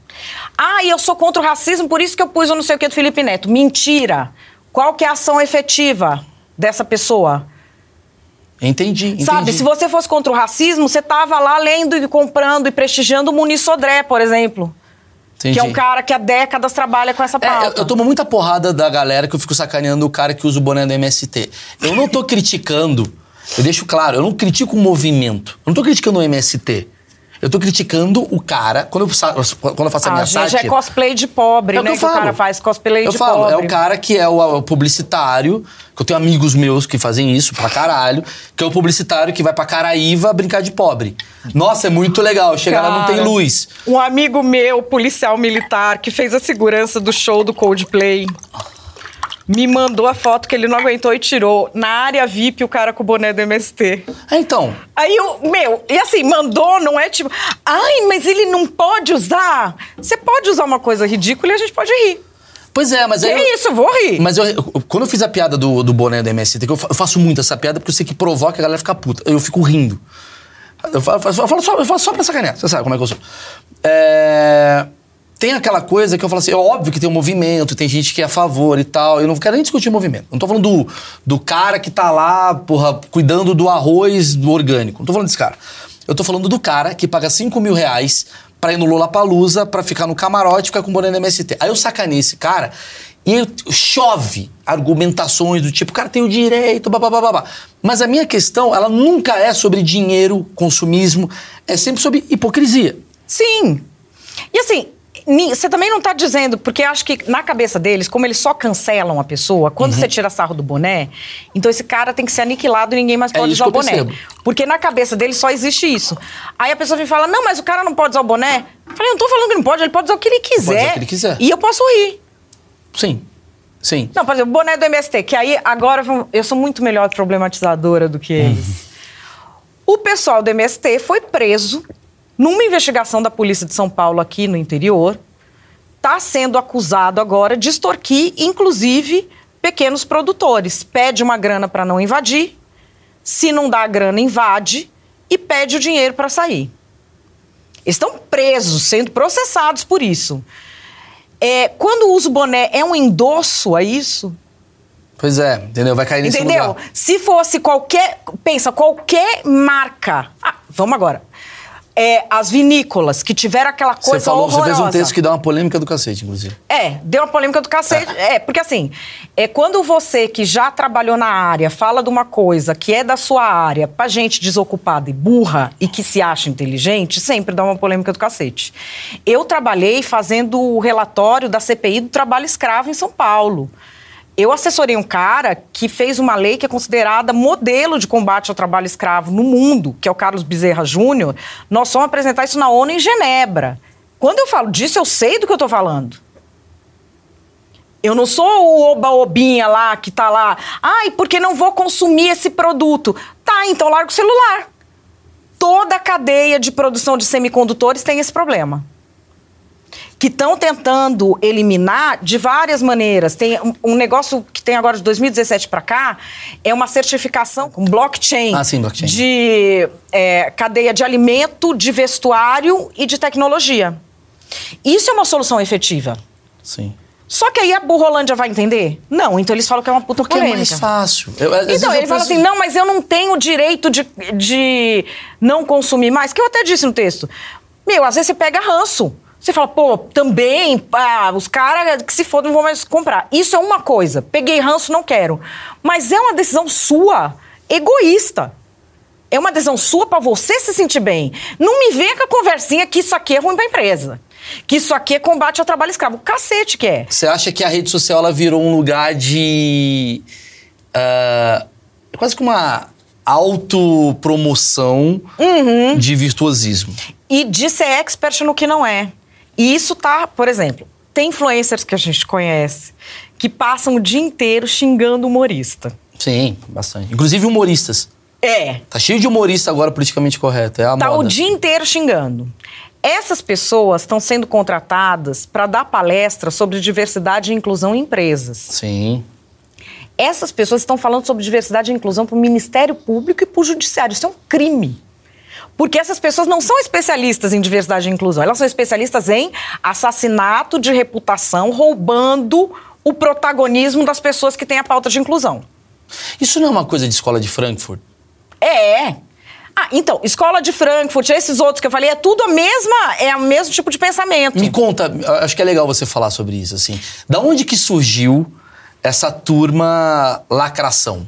Ah, e eu sou contra o racismo, por isso que eu pus o não sei o que do Felipe Neto. Mentira. Qual que é a ação efetiva dessa pessoa? Entendi, entendi. Sabe, se você fosse contra o racismo, você tava lá lendo e comprando e prestigiando o Muniz Sodré, por exemplo. Entendi. Que é um cara que há décadas trabalha com essa É, pauta. eu, eu tomo muita porrada da galera que eu fico sacaneando o cara que usa o boné do MST. Eu não tô criticando, eu deixo claro, eu não critico o movimento. Eu não tô criticando o MST. Eu tô criticando o cara. Quando eu, quando eu faço a Ah, minha gente, sátira. é cosplay de pobre, É o né? que eu Que, o falo. cara faz cosplay Eu de falo, pobre. é o cara que é o, o publicitário, que eu tenho amigos meus que fazem isso pra caralho, que é o publicitário que vai pra Caraíva brincar de pobre. Nossa, é muito legal. Chega lá não tem Cara, luz. Um amigo meu, policial militar, que fez a segurança do show do Coldplay, me mandou a foto que ele não aguentou e tirou. Na área VIP, o cara com o boné do MST. Ah, então. Aí eu, meu, e assim, mandou, não é tipo, ai, mas ele não pode usar. Você pode usar uma coisa ridícula e a gente pode rir. Pois é, mas Que aí. isso, eu vou rir. Mas eu, eu- quando eu fiz a piada do, do boné do MST, que eu faço muito essa piada porque eu sei que provoca a galera ficar puta. Eu fico rindo. Eu falo, eu falo só, eu falo só pra sacanear, você sabe como é que eu sou. É, tem aquela coisa que eu falo assim, é óbvio que tem um movimento, tem gente que é a favor e tal. Eu não quero nem discutir movimento. Não tô falando do, do cara que tá lá, porra, cuidando do arroz do orgânico. Não tô falando desse cara. Eu tô falando do cara que paga 5 mil reais pra ir no Lollapalooza, pra ficar no camarote ficar com o boné do MST. Aí eu sacanei esse cara e chove argumentações do tipo, cara tem o direito, babá. Mas a minha questão, ela nunca é sobre dinheiro, consumismo, é sempre sobre hipocrisia. Sim. E assim, você também não tá dizendo, porque acho que na cabeça deles, como eles só cancelam a pessoa, quando Uhum. você tira sarro do boné, então esse cara tem que ser aniquilado e ninguém mais É pode isso usar o boné. percebo. Porque na cabeça deles só existe isso. Aí a pessoa vem e fala: não, mas o cara não pode usar o boné. Eu falei, não tô falando que não pode, ele pode usar o que ele quiser. usar o que ele quiser. E eu posso rir. Sim, sim. Não, por exemplo, o boné do MST, que aí agora eu sou muito melhor problematizadora do que eles. O pessoal do MST foi preso numa investigação da Polícia de São Paulo aqui no interior. Está sendo acusado agora de extorquir, inclusive, pequenos produtores. Pede uma grana para não invadir, se não dá a grana, invade e pede o dinheiro para sair. Estão presos, sendo processados por isso. É, quando usa o boné, é um endosso a isso? Pois é, entendeu? Vai cair nesse Entendeu? lugar. Se fosse qualquer. Pensa, qualquer marca. Ah, vamos agora. É, as vinícolas que tiveram aquela Você coisa falou, você horrorosa. fez um texto que dá uma polêmica do cacete, inclusive. É, deu uma polêmica do cacete. É, porque assim, é quando você que já trabalhou na área fala de uma coisa que é da sua área pra gente desocupada e burra e que se acha inteligente, sempre dá uma polêmica do cacete. Eu trabalhei fazendo o relatório da CPI do trabalho escravo em São Paulo. Eu assessorei um cara que fez uma lei que é considerada modelo de combate ao trabalho escravo no mundo, que é o Carlos Bezerra Júnior. Nós fomos apresentar isso na ONU em Genebra. Quando eu falo disso, eu sei do que eu estou falando. Eu não sou o oba-obinha lá que tá lá. Ai, porque não vou consumir esse produto. Tá, então larga o celular. Toda a cadeia de produção de semicondutores tem esse problema. Que estão tentando eliminar de várias maneiras. Tem um, um negócio que tem agora de 2017 para cá, é uma certificação com blockchain, Ah, sim, blockchain. de é, cadeia de alimento, de vestuário e de tecnologia. Isso é uma solução efetiva. Sim. Só que aí a Burrolândia vai entender? Não, então eles falam que é uma puta Porque é polêmica. mais fácil. Eu- Então, ele fala assim, não, mas eu não tenho o direito de, de não consumir mais, que eu até disse no texto. Meu, às vezes você pega ranço. Você fala, pô, também, ah, os caras que se fodam não vão mais comprar. Isso é uma coisa. Peguei ranço, não quero. Mas é uma decisão sua, egoísta. É uma decisão sua pra você se sentir bem. Não me venha com a conversinha que isso aqui é ruim pra empresa. Que isso aqui é combate ao trabalho escravo. Cacete que é. Você acha que a rede social ela virou um lugar de. ah, quase que uma autopromoção Uhum. de virtuosismo. e de ser expert no que não é. E isso tá, por exemplo, tem influencers que a gente conhece que passam o dia inteiro xingando humorista. Sim, bastante. Inclusive humoristas. É. Tá cheio de humorista agora politicamente correto. É a Tá moda. o dia inteiro xingando. Essas pessoas estão sendo contratadas para dar palestras sobre diversidade e inclusão em empresas. Sim. Essas pessoas estão falando sobre diversidade e inclusão para o Ministério Público e para o Judiciário. Isso é um crime. Porque essas pessoas não são especialistas em diversidade e inclusão, elas são especialistas em assassinato de reputação, roubando o protagonismo das pessoas que têm a pauta de inclusão. Isso não é uma coisa de escola de Frankfurt? É. Ah, então, escola de Frankfurt, esses outros que eu falei, é tudo a mesma, é o mesmo tipo de pensamento. Me conta, acho que é legal você falar sobre isso, assim. Da onde que surgiu essa turma lacração?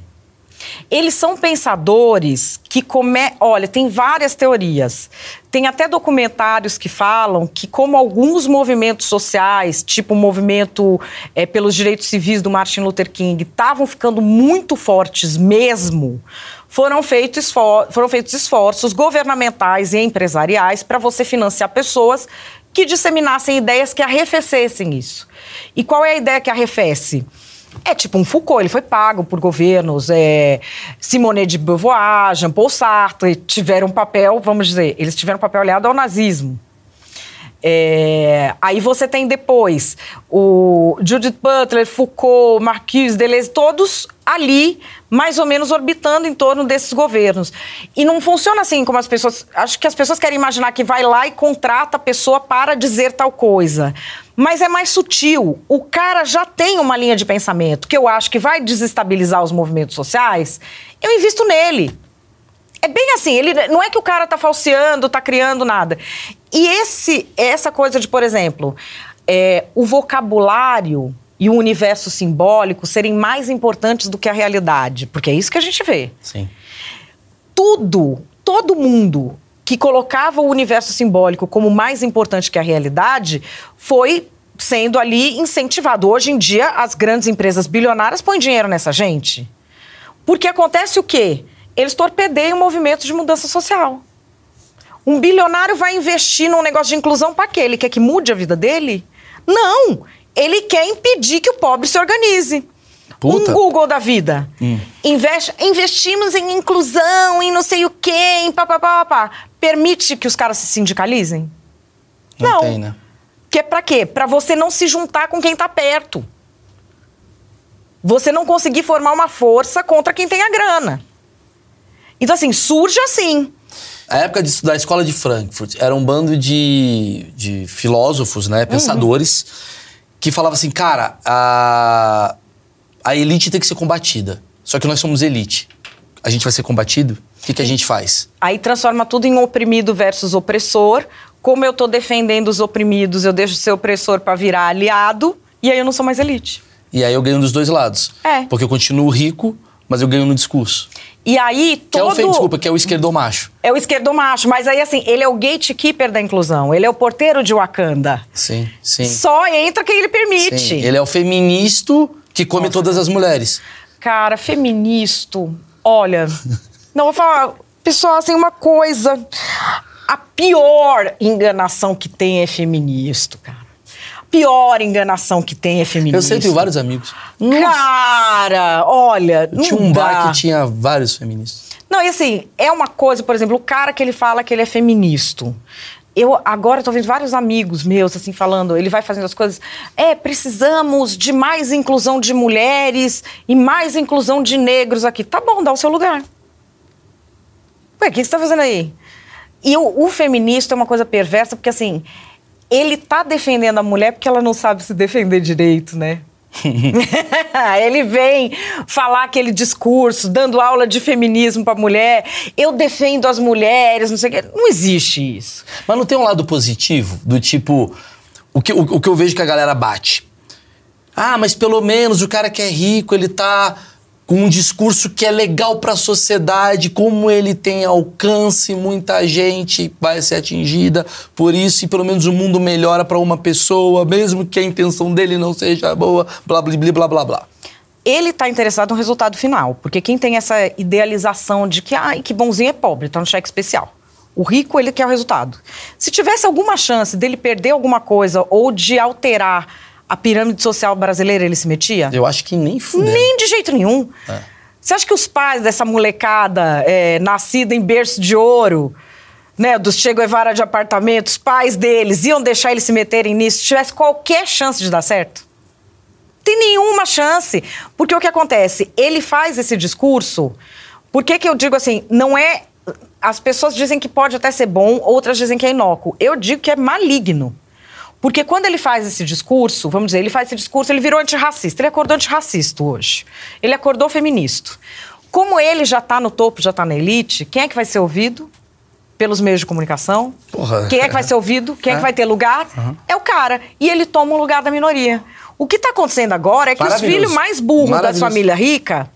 Eles são pensadores que come... Olha, tem várias teorias. Tem até documentários que falam que, como alguns movimentos sociais, tipo o movimento é, pelos direitos civis do Martin Luther King, estavam ficando muito fortes mesmo, foram feitos, esfor... foram feitos esforços governamentais e empresariais para você financiar pessoas que disseminassem ideias que arrefecessem isso. E qual é a ideia que arrefece? É tipo um Foucault, ele foi pago por governos. É, Simone de Beauvoir, Jean-Paul Sartre tiveram um papel, vamos dizer, eles tiveram um papel aliado ao nazismo. É, aí você tem depois o Judith Butler, Foucault, Marquise, Deleuze, todos ali, mais ou menos orbitando em torno desses governos. E não funciona assim como as pessoas. Acho que as pessoas querem imaginar que vai lá e contrata a pessoa para dizer tal coisa. Mas é mais sutil. O cara já tem uma linha de pensamento que eu acho que vai desestabilizar os movimentos sociais. Eu invisto nele. É bem assim, ele não é que o cara tá falseando, tá criando nada. E esse, essa coisa de, por exemplo, é, o vocabulário e o universo simbólico serem mais importantes do que a realidade, porque é isso que a gente vê. Sim. Tudo, todo mundo que colocava o universo simbólico como mais importante que a realidade foi sendo ali incentivado. Hoje em dia, as grandes empresas bilionárias põem dinheiro nessa gente. Porque acontece o quê? eles torpedeiam o movimento de mudança social. Um bilionário vai investir num negócio de inclusão para quê? Ele quer que mude a vida dele? Não! Ele quer impedir que o pobre se organize. Puta. Um Google da vida. Hum. Investe, investimos em inclusão, em não sei o quê, em papapá. Permite que os caras se sindicalizem? Não, Não. tem, né? Que é pra quê? Pra você não se juntar com quem tá perto. Você não conseguir formar uma força contra quem tem a grana. Então, assim, surge assim. A época de, da escola de Frankfurt era um bando de, de filósofos, né, pensadores, que falavam assim, cara, a, a elite tem que ser combatida. Só que nós somos elite. A gente vai ser combatido? O que, que a gente faz? Aí transforma tudo em oprimido versus opressor. Como eu tô defendendo os oprimidos, eu deixo de ser opressor para virar aliado, e aí eu não sou mais elite. E aí eu ganho dos dois lados. É. Porque eu continuo rico, mas eu ganho no discurso. E aí Que é o, todo desculpa, que é o esquerdomacho. é o esquerdomacho, mas aí assim, ele é o gatekeeper da inclusão, ele é o porteiro de Wakanda. Sim, sim. Só entra quem ele permite. Sim. Ele é o feministo que come todas as mulheres. Cara, feministo, olha, não vou falar, pessoal, assim, uma coisa, a pior enganação que tem é feministo, cara. A pior enganação que tem é feministo. Eu sei, eu tenho vários amigos. Cara, olha, Eu não tinha um dá. bar que tinha vários feministas. Não, e assim, é uma coisa, por exemplo, o cara que ele fala que ele é feministo. Eu agora tô vendo vários amigos meus assim falando, ele vai fazendo as coisas. É, precisamos de mais inclusão de mulheres e mais inclusão de negros aqui. Tá bom, dá o seu lugar. Ué, o que você tá fazendo aí? E o, o feminista é uma coisa perversa, porque assim, ele tá defendendo a mulher porque ela não sabe se defender direito, né? ele vem falar aquele discurso, dando aula de feminismo pra mulher. Eu defendo as mulheres, não sei o quê. Não existe isso. Mas não tem um lado positivo? Do tipo, o que, o, o que eu vejo que a galera bate. Ah, mas pelo menos o cara que é rico, ele tá com um discurso que é legal pra sociedade, como ele tem alcance, muita gente vai ser atingida por isso, e pelo menos o mundo melhora pra uma pessoa, mesmo que a intenção dele não seja boa, blá blá blá blá blá blá. Ele tá interessado no resultado final, porque quem tem essa idealização de que, ai, que bonzinho é pobre, tá no cheque especial. O rico, ele quer o resultado. Se tivesse alguma chance dele perder alguma coisa ou de alterar a pirâmide social brasileira, ele se metia? Eu acho que nem fudeu. Nem de jeito nenhum. É. Você acha que os pais dessa molecada é, nascida em berço de ouro, né, dos Che Guevara de apartamento, os pais deles iam deixar eles se meterem nisso se tivesse qualquer chance de dar certo? Tem nenhuma chance. Porque o que acontece? Ele faz esse discurso. Por que, que eu digo assim? Não é. as pessoas dizem que pode até ser bom, outras dizem que é inócuo. Eu digo que é maligno. Porque quando ele faz esse discurso, vamos dizer, ele faz esse discurso, ele virou antirracista. Ele acordou antirracista hoje. Ele acordou feminista. Como ele já está no topo, já está na elite, quem é que vai ser ouvido? Pelos meios de comunicação. Porra. Quem é que vai ser ouvido? Quem é, que vai ter lugar? É o cara. E ele toma o lugar da minoria. O que está acontecendo agora é que os filhos mais burros Maravilhoso. famílias ricas.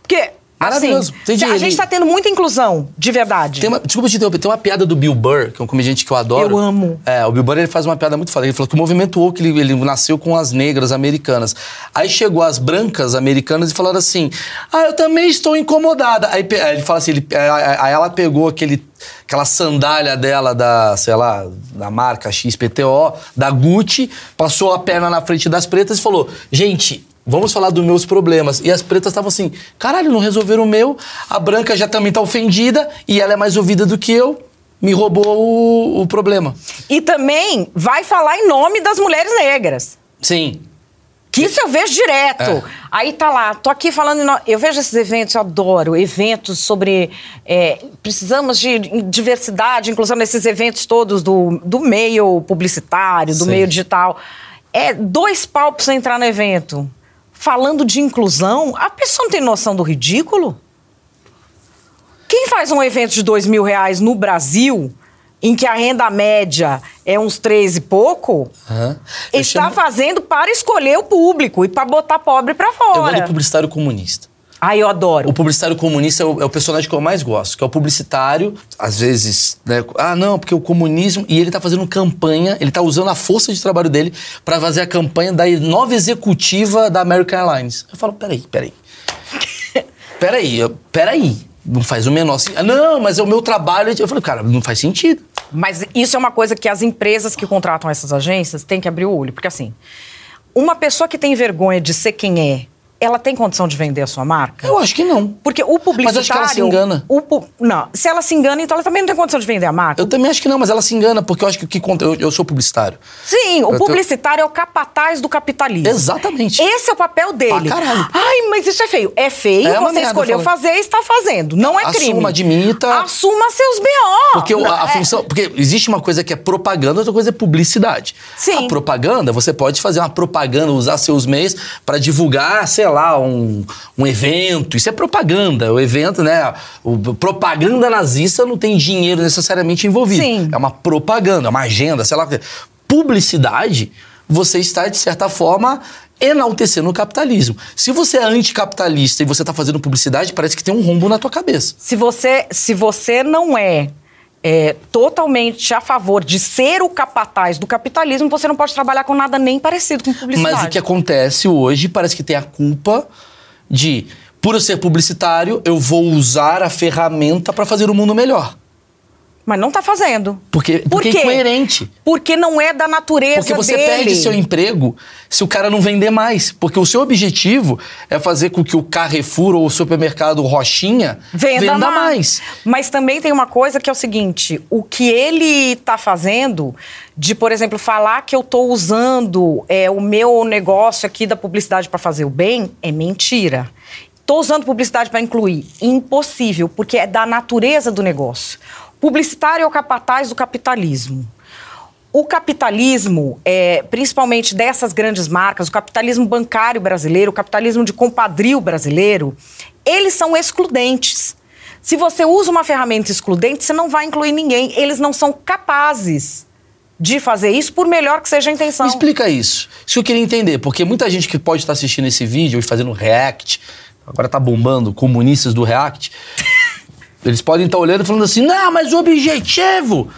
Porque. Maravilhoso. Assim, Entendi, a gente está tendo muita inclusão, de verdade. Tem uma, desculpa te interromper, tem uma piada do Bill Burr, que é um comediante que eu adoro. Eu amo. É, o Bill Burr ele faz uma piada muito foda. Ele falou que o movimento woke ele, ele nasceu com as negras americanas. Aí chegou as brancas americanas e falaram assim: Ah, eu também estou incomodada. Aí, aí ele fala assim: ele, aí ela pegou aquele, aquela sandália dela da, sei lá, da marca XPTO, da Gucci, passou a perna na frente das pretas e falou: Gente. Vamos falar dos meus problemas. E as pretas estavam assim, caralho, não resolveram o meu. A branca já também tá ofendida e ela é mais ouvida do que eu. Me roubou o, o problema. E também vai falar em nome das mulheres negras. Sim. Que isso eu vejo direto. É. Aí tá lá, tô aqui falando. Eu vejo esses eventos, eu adoro. Eventos sobre. é, precisamos de diversidade, inclusão nesses eventos todos do, do meio publicitário, do Sim. meio digital. É dois você entrar no evento. Falando de inclusão, a pessoa não tem noção do ridículo? Quem faz um evento de dois mil reais no Brasil, em que a renda média é uns três e pouco. Eu está chamo- fazendo para escolher o público e para botar pobre para Eu fora. do publicitário comunista. Ai, eu adoro. O publicitário comunista é o, é o personagem que eu mais gosto, que é o publicitário, às vezes, né? Ah, não, porque o comunismo. E ele tá fazendo campanha, ele tá usando a força de trabalho dele pra fazer a campanha da nova executiva da American Airlines. Eu falo, peraí, peraí. peraí, eu- peraí. Não faz o menor sentido. Ah, Não, mas é o meu trabalho. Eu falei, cara, não faz sentido. Mas isso é uma coisa que as empresas que contratam essas agências têm que abrir o olho. Porque assim, uma pessoa que tem vergonha de ser quem é, ela tem condição de vender a sua marca? Eu acho que não. Porque o publicitário... Mas acho que ela se engana. o não, se ela se engana, então ela também não tem condição de vender a marca. Eu também acho que não, mas ela se engana, porque eu acho que o que conta. Eu, eu sou publicitário. Sim, o Eu tô- publicitário é o capataz do capitalismo. Exatamente. Esse é o papel dele. Pra caralho. Ai, mas isso é feio. É feio, É você merda, escolheu eu fazer e está fazendo. Não é Assuma, crime. admita. Assuma seus B.O. Porque o- a, a É. função. Porque existe uma coisa que é propaganda, outra coisa é publicidade. Sim. A propaganda, você pode fazer uma propaganda, usar seus meios pra divulgar, sei lá, um, um evento. Isso é propaganda. O evento, né? O, propaganda nazista não tem dinheiro necessariamente envolvido. Sim. É uma propaganda, uma agenda, sei lá. Publicidade, você está, de certa forma. Enaltecendo o capitalismo. Se você é anticapitalista e você está fazendo publicidade, parece que tem um rombo na tua cabeça. Se você, se você não é, é, totalmente a favor de ser o capataz do capitalismo, você não pode trabalhar com nada nem parecido com publicidade. Mas o que acontece hoje parece que tem a culpa de, por eu ser publicitário, eu vou usar a ferramenta para fazer o mundo melhor. Mas não está fazendo. Porque, Por porque quê? é incoerente. Porque não é da natureza Porque você dele. perde seu emprego se o cara não vender mais. Porque o seu objetivo é fazer com que o Carrefour ou o supermercado Rochinha Venda, mais. mais. Mas também tem uma coisa que é o seguinte: o que ele está fazendo, de, por exemplo, falar que eu estou usando é, o meu negócio aqui da publicidade para fazer o bem, é mentira. Estou usando publicidade para incluir. Impossível, porque é da natureza do negócio. Publicitário é o capataz do capitalismo. O capitalismo, é, principalmente dessas grandes marcas, o capitalismo bancário brasileiro, o capitalismo de compadrio brasileiro, eles são excludentes. Se você usa uma ferramenta excludente, você não vai incluir ninguém. Eles não são capazes de fazer isso, por melhor que seja a intenção. Me explica isso. Isso eu queria entender, porque muita gente que pode estar assistindo esse vídeo e fazendo react, agora tá bombando comunistas do react, eles podem estar olhando e falando assim: não, mas o objetivo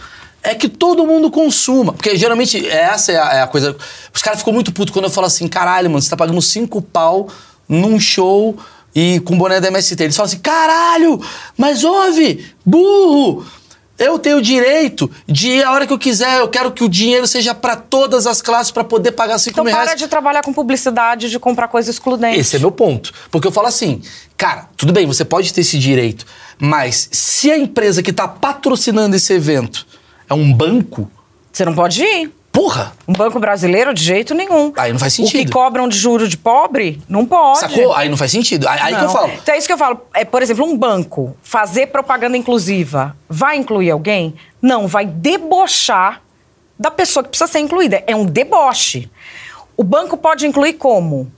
é que todo mundo consuma. Porque geralmente essa é a, é a coisa. Os caras ficam muito putos quando eu falo assim: caralho, mano, você tá pagando cinco pau num show e com boné da MST. Eles falam assim: caralho, mas ouve, burro! Eu tenho o direito de ir a hora que eu quiser, eu quero que o dinheiro seja pra todas as classes pra poder pagar 5 Então mil para reais. de trabalhar com publicidade, de comprar coisa excludente. Esse é meu ponto. Porque eu falo assim, cara, tudo bem, você pode ter esse direito, mas se a empresa que tá patrocinando esse evento é um banco, Você não pode ir. Porra! Um banco brasileiro, de jeito nenhum. Aí não faz O que sentido. cobram de juro de pobre, não pode. Sacou? Aí não faz sentido. Aí, que eu falo. Então é isso que eu falo. É, por exemplo, um banco fazer propaganda inclusiva vai incluir alguém? Não, vai debochar da pessoa que precisa ser incluída. É um deboche. O banco pode incluir como?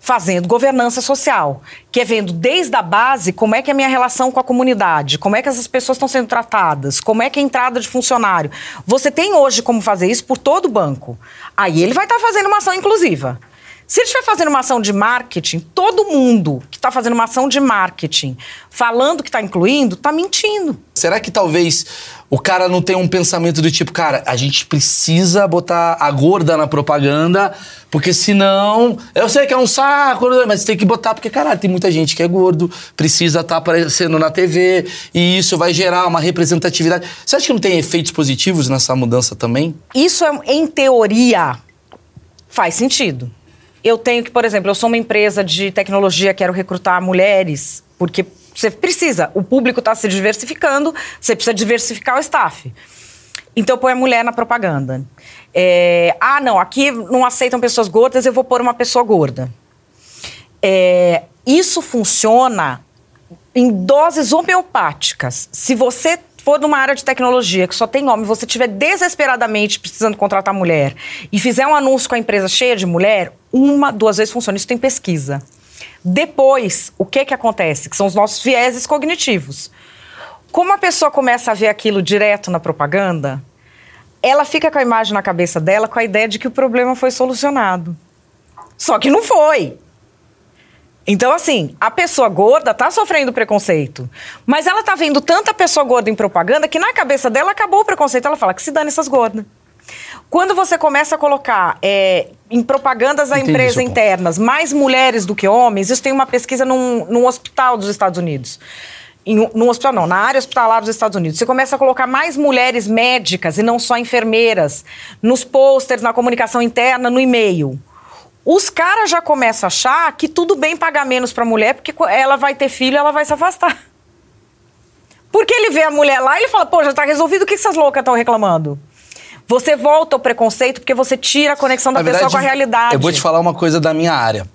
Fazendo governança social, que é vendo desde a base como é que é a minha relação com a comunidade, como é que essas pessoas estão sendo tratadas, como é que é a entrada de funcionário. Você tem hoje como fazer isso por todo o banco. Aí ele vai estar fazendo uma ação inclusiva. Se ele estiver fazendo uma ação de marketing, todo mundo que está fazendo uma ação de marketing falando que está incluindo, está mentindo. Será que talvez o cara não tenha um pensamento do tipo, cara, a gente precisa botar a gorda na propaganda, porque senão. Eu sei que é um saco, mas tem que botar, porque, caralho, tem muita gente que é gordo, precisa estar aparecendo na TV, e isso vai gerar uma representatividade. Você acha que não tem efeitos positivos nessa mudança também? Isso, é, em teoria, faz sentido. Eu tenho que, por exemplo, eu sou uma empresa de tecnologia, quero recrutar mulheres, porque você precisa, o público está se diversificando, você precisa diversificar o staff. Então, ponho a mulher na propaganda. É, ah, não, aqui não aceitam pessoas gordas, eu vou pôr uma pessoa gorda. É, isso funciona em doses homeopáticas. Se você for numa área de tecnologia que só tem homem, você estiver desesperadamente precisando contratar mulher e fizer um anúncio com a empresa cheia de mulher, uma, duas vezes funciona. Isso tem pesquisa. Depois, o que que acontece? Que são os nossos vieses cognitivos. Como a pessoa começa a ver aquilo direto na propaganda, ela fica com a imagem na cabeça dela com a ideia de que o problema foi solucionado. Só que não foi. Então, assim, a pessoa gorda tá sofrendo preconceito. Mas ela tá vendo tanta pessoa gorda em propaganda que na cabeça dela acabou o preconceito. Ela fala que se dane essas gordas. Quando você começa a colocar é, em propagandas da Entendi empresa internas mais mulheres do que homens, isso tem uma pesquisa num, num hospital dos Estados Unidos. Em, um- num hospital não, na área hospitalar dos Estados Unidos. Você começa a colocar mais mulheres médicas e não só enfermeiras nos posters, na comunicação interna, no e-mail. Os caras já começam a achar que tudo bem pagar menos pra mulher, porque ela vai ter filho ela vai se afastar. Porque ele vê a mulher lá e ele fala, pô, já tá resolvido, o que essas loucas estão reclamando? Você volta ao preconceito porque você tira a conexão da Na pessoa verdade, com a realidade. Eu vou te falar uma coisa da minha área.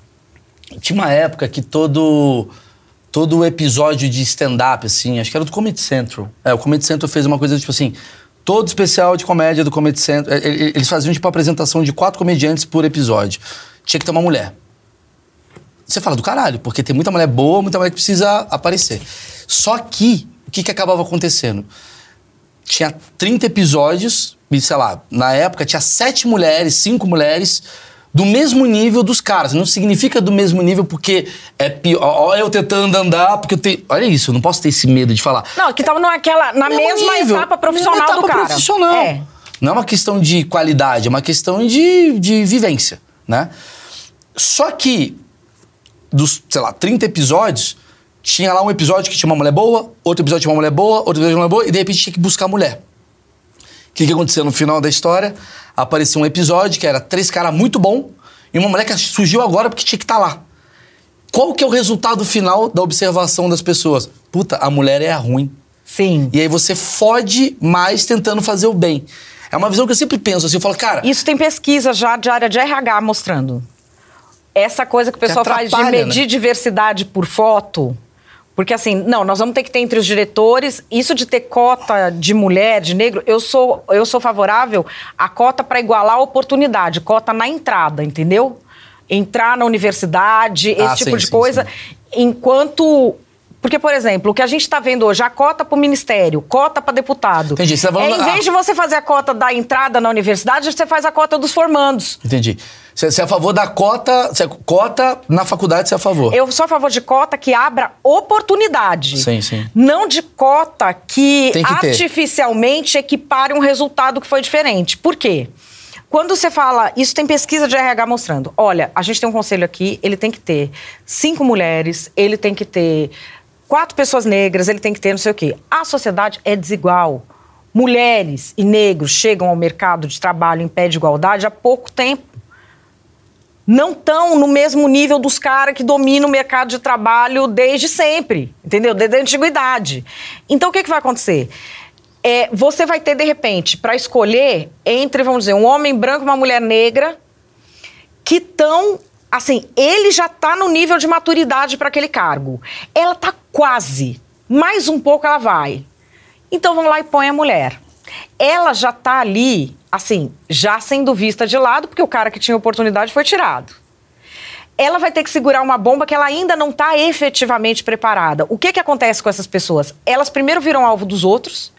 Tinha uma época que todo todo episódio de stand-up, assim, acho que era do Comedy Central. É, o Comedy Central fez uma coisa tipo assim. Todo especial de comédia do Comedy Central. eh, eh, Eles faziam tipo a apresentação de quatro comediantes por episódio. Tinha que ter uma mulher. Você fala do caralho, porque tem muita mulher boa, muita mulher que precisa aparecer. Só que, o que, que acabava acontecendo? Tinha 30 episódios, e sei lá, na época tinha sete mulheres, cinco mulheres do mesmo nível dos caras. Não significa do mesmo nível porque é pior. Olha eu tentando andar, porque eu tenho. Olha isso, eu não posso ter esse medo de falar. Não, que tava naquela, na Mesmo mesma nível, etapa profissional mesma etapa do cara. profissional. É. Não é uma questão de qualidade, é uma questão de, de vivência, né? Só que dos, sei lá, 30 episódios, tinha lá um episódio que tinha uma mulher boa, outro episódio tinha uma mulher boa, outro episódio tinha uma mulher boa, e de repente tinha que buscar a mulher. O que, que aconteceu no final da história? Apareceu um episódio que era três caras muito bom e uma mulher que surgiu agora porque tinha que estar lá. Qual que é o resultado final da observação das pessoas? Puta, a mulher é a ruim. Sim. E aí você fode mais tentando fazer o bem. É uma visão que eu sempre penso assim, eu falo, cara, Isso tem pesquisa já de área de RH mostrando. Essa coisa que o pessoal faz de medir né? diversidade por foto. Porque assim, não, nós vamos ter que ter entre os diretores, isso de ter cota de mulher, de negro, eu sou, eu sou favorável à cota para igualar a oportunidade, cota na entrada, entendeu? Entrar na universidade, esse Ah, tipo sim, de sim, coisa. sim. Enquanto. Porque, por exemplo, o que a gente está vendo hoje, a cota para o ministério, cota para deputado. Entendi, você tá falando- é, em vez de você fazer a cota da entrada na universidade, você faz a cota dos formandos. entendi. Você, é a favor da cota, você é cota na faculdade, você é a favor. Eu sou a favor de cota que abra oportunidade. Sim, sim. Não de cota que, que ter. artificialmente equipare um resultado que foi diferente. Por quê? Quando você fala, isso tem pesquisa de RH mostrando. Olha, a gente tem um conselho aqui, ele tem que ter cinco mulheres, ele tem que ter quatro pessoas negras, ele tem que ter não sei o quê. A sociedade é desigual. Mulheres e negros chegam ao mercado de trabalho em pé de igualdade há pouco tempo não estão no mesmo nível dos caras que dominam o mercado de trabalho desde sempre, entendeu? Desde a antiguidade. Então, o que, que vai acontecer? É, você vai ter, de repente, para escolher entre, vamos dizer, um homem branco e uma mulher negra que estão. Assim, ele já está no nível de maturidade para aquele cargo. Ela está quase. Mais um pouco ela vai. Então vão lá e põe a mulher. Ela já está ali, assim, já sendo vista de lado, porque o cara que tinha oportunidade foi tirado ela vai ter que segurar uma bomba que ela ainda não está efetivamente preparada. O que, que acontece com essas pessoas? Elas primeiro viram alvo dos outros,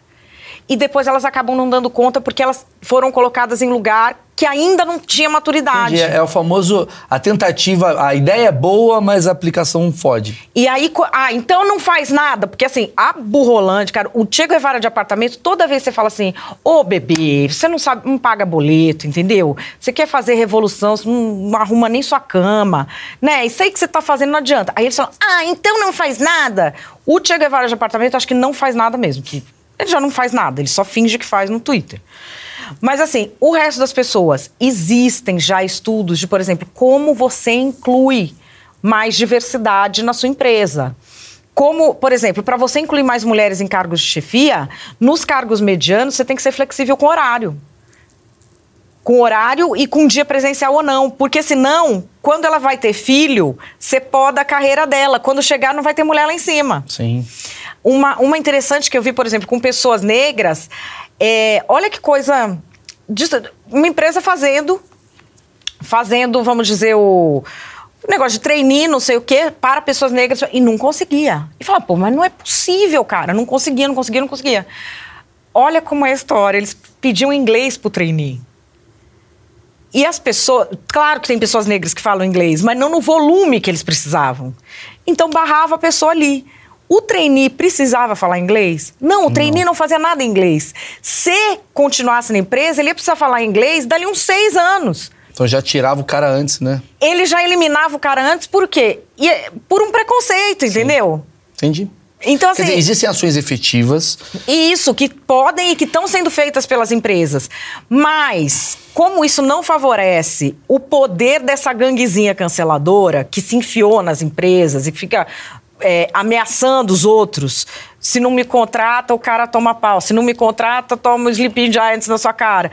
e depois elas acabam não dando conta porque elas foram colocadas em lugar que ainda não tinha maturidade. Entendi. É o famoso, a tentativa, a ideia é boa, mas a aplicação fode. E aí, ah, então não faz nada, porque assim, a Burrolândia, cara, o Che Guevara de apartamento, toda vez você fala assim, ô oh, bebê, você não sabe, não paga boleto, entendeu? Você quer fazer revolução, você não, não arruma nem sua cama, né? Isso aí que você tá fazendo não adianta. Aí eles falam, ah, então não faz nada. O Che Guevara de apartamento, acho que não faz nada mesmo, que ele já não faz nada, ele só finge que faz no Twitter. Mas assim, o resto das pessoas, existem já estudos de, por exemplo, como você inclui mais diversidade na sua empresa. Como, por exemplo, para você incluir mais mulheres em cargos de chefia, nos cargos medianos você tem que ser flexível com horário. Com horário e com dia presencial ou não. Porque senão, quando ela vai ter filho, você poda a carreira dela. Quando chegar, não vai ter mulher lá em cima. Sim. Uma, uma interessante que eu vi, por exemplo, com pessoas negras, é, olha que coisa. Uma empresa fazendo, fazendo, vamos dizer, o negócio de trainee, não sei o quê, para pessoas negras, e não conseguia. E fala, pô, mas não é possível, cara, não conseguia, não conseguia, não conseguia. Olha como é a história, eles pediam inglês pro trainee. E as pessoas, claro que tem pessoas negras que falam inglês, mas não no volume que eles precisavam. Então barrava a pessoa ali. O trainee precisava falar inglês? Não, o trainee não. não fazia nada em inglês. Se continuasse na empresa, ele ia precisar falar inglês dali uns seis anos. Então já tirava o cara antes, né? Ele já eliminava o cara antes por quê? E, é por um preconceito, entendeu? Entendi. Então, assim, dizer, existem ações efetivas. Isso, que podem e que estão sendo feitas pelas empresas. Mas, como isso não favorece o poder dessa ganguezinha canceladora que se enfiou nas empresas e que fica é, ameaçando os outros. Se não me contrata, o cara toma pau. Se não me contrata, toma o Sleeping Giants na sua cara.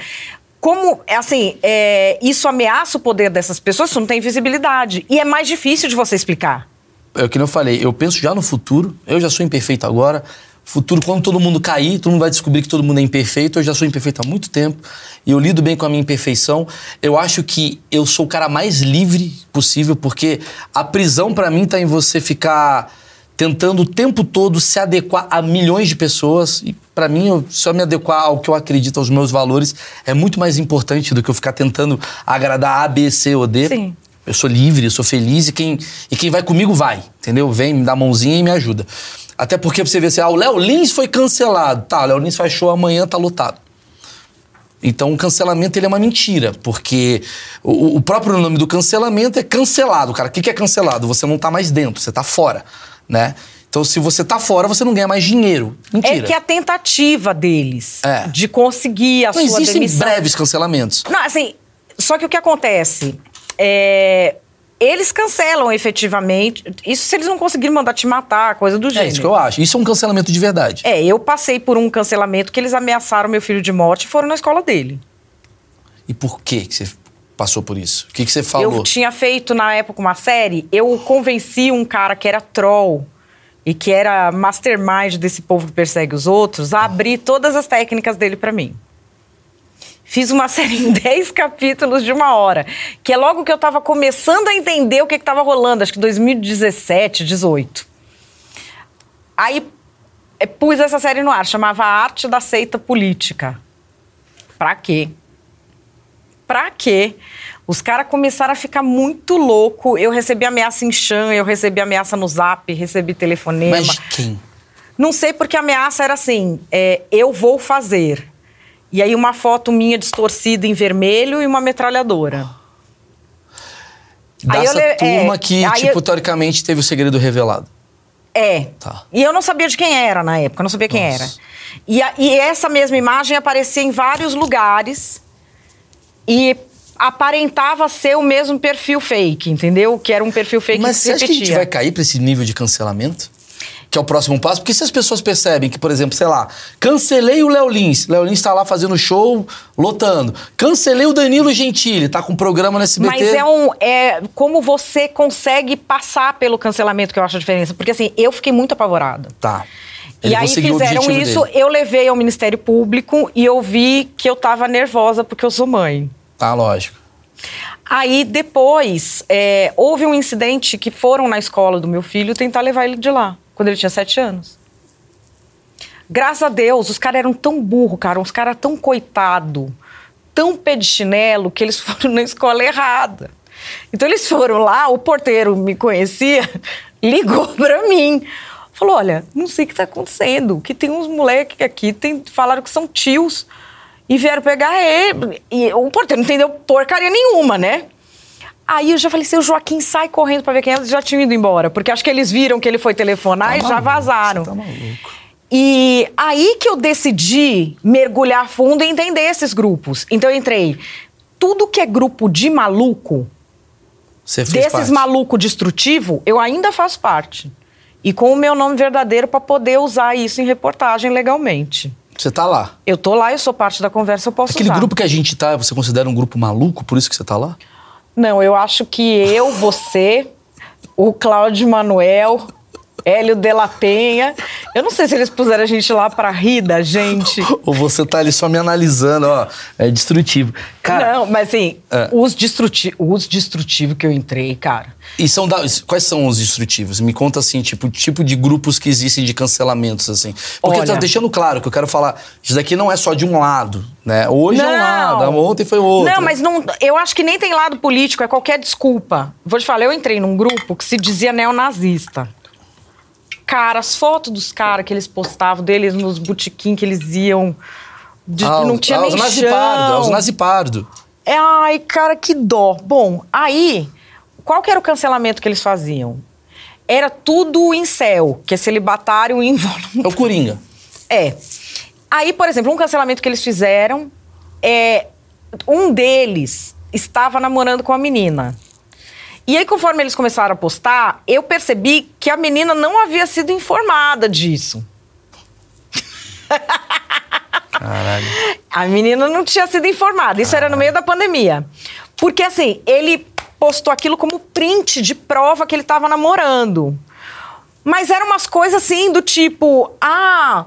Como, assim, é, isso ameaça o poder dessas pessoas, isso não tem visibilidade. E é mais difícil de você explicar. É o que eu falei, eu penso já no futuro, eu já sou imperfeito agora, futuro, quando todo mundo cair, todo mundo vai descobrir que todo mundo é imperfeito. Eu já sou imperfeito há muito tempo e eu lido bem com a minha imperfeição. Eu acho que eu sou o cara mais livre possível, porque a prisão para mim tá em você ficar tentando o tempo todo se adequar a milhões de pessoas. E para mim, eu, só me adequar ao que eu acredito, aos meus valores, é muito mais importante do que eu ficar tentando agradar A, B, C ou D. Sim. Eu sou livre, eu sou feliz e quem, e quem vai comigo vai, entendeu? Vem, me dá a mãozinha e me ajuda. Até porque você vê assim, ah, o Léo Lins foi cancelado. Tá, o Léo Lins faz show amanhã, tá lotado. Então o cancelamento ele é uma mentira, porque o, o próprio nome do cancelamento é cancelado, cara. O que, que é cancelado? Você não tá mais dentro, você tá fora né? Então, se você tá fora, você não ganha mais dinheiro. Mentira. É que a tentativa deles É. de conseguir a Não sua existem demissão... breves cancelamentos. Não, assim, só que o que acontece é... Eles cancelam efetivamente. Isso se eles não conseguirem mandar te matar, coisa do É gênero. isso que eu acho. Isso é um cancelamento de verdade. É, eu passei por um cancelamento que eles ameaçaram meu filho de morte e foram na escola dele. E por que você passou por isso? O que, que você falou? Eu tinha feito na época uma série, eu convenci um cara que era troll e que era mastermind desse povo que persegue os outros a abrir todas as técnicas dele pra mim. Fiz uma série em 10 capítulos de uma hora, que é logo que eu tava começando a entender o que, que tava rolando, acho que 2017, 18. Aí é, pus essa série no ar, chamava Arte da Seita Política. Pra quê? Pra quê? Os caras começaram a ficar muito louco. Eu recebi ameaça em chão, eu recebi ameaça no zap, recebi telefonema. Mas quem? Não sei porque a ameaça era assim: é, eu vou fazer. E aí uma foto minha distorcida em vermelho e uma metralhadora. Dessa le- turma é, que, tipo, eu- teoricamente teve o segredo revelado. É. Tá. E eu não sabia de quem era na época, eu não sabia quem Nossa. era. E, a- e essa mesma imagem aparecia em vários lugares e aparentava ser o mesmo perfil fake, entendeu? Que era um perfil fake Mas que você acha que a gente vai cair pra esse nível de cancelamento? Que é o próximo passo, porque se as pessoas percebem que, por exemplo, sei lá, cancelei o Léo Lins, Léo Lins tá lá fazendo show, lotando. Cancelei o Danilo Gentili, tá com um programa no SBT. Mas é um. É como você consegue passar pelo cancelamento que eu acho a diferença. Porque assim, eu fiquei muito apavorada. Tá. E Ele aí conseguiu o fizeram isso, dele. eu levei ao Ministério Público e eu vi que eu tava nervosa porque eu sou mãe. Tá, lógico. Aí depois é, houve um incidente que foram na escola do meu filho tentar levar ele de lá, quando ele tinha sete anos. Graças a Deus, os caras eram tão burro, cara, os caras tão coitado, tão pé de chinelo, que eles foram na escola errada. Então eles foram lá, o porteiro me conhecia, ligou pra mim. Falou: olha, não sei o que tá acontecendo, que tem uns moleques aqui, tem, falaram que são tios e vieram pegar ele. E o porteiro não entendeu porcaria nenhuma, né? Aí eu já falei assim, o Joaquim sai correndo pra ver quem é, eles já tinham ido embora. Porque acho que eles viram que ele foi telefonar e já maluco, vazaram. você Tá maluco. E aí que eu decidi mergulhar fundo e entender esses grupos. Então eu entrei. Tudo que é grupo de maluco, desses parte. maluco destrutivo, eu ainda faço parte. E com o meu nome verdadeiro para poder usar isso em reportagem legalmente. Você tá lá. Eu tô lá, eu sou parte da conversa, eu posso Aquele usar. grupo que a gente tá, você considera um grupo maluco, por isso que você tá lá? Não, eu acho que eu, você, o Cláudio Manuel, Hélio de la Penha. Eu não sei se eles puseram a gente lá pra rir da gente. Ou você tá ali só me analisando, ó, é destrutivo. Cara, não, mas assim, É. os, destruti os destrutivos que eu entrei, cara. e são da- quais são os destrutivos? Me conta assim, tipo, o tipo de grupos que existem de cancelamentos, assim. Porque Olha. tá deixando claro que eu quero falar, isso daqui não é só de um lado, né? Hoje é um Não. lado, ontem foi outro. Não, mas não, eu acho que nem tem lado político, é qualquer desculpa. Vou te falar, eu entrei num grupo que se dizia neonazista. Cara, as fotos dos caras que eles postavam deles nos botequim que eles iam. de- Ah, não tinha ah, nem os nazipardo, chão. os. É, ai, cara, que dó. Bom, aí, qual que era o cancelamento que eles faziam? Era tudo em céu, que é celibatário involuntário. É o Coringa. É. Aí, por exemplo, um cancelamento que eles fizeram é um deles estava namorando com a menina. E aí, conforme eles começaram a postar, eu percebi que a menina não havia sido informada disso. Caralho. A menina não tinha sido informada. Isso era no meio da pandemia. Porque, assim, ele postou aquilo como print de prova que ele estava namorando. Mas eram umas coisas assim do tipo: ah,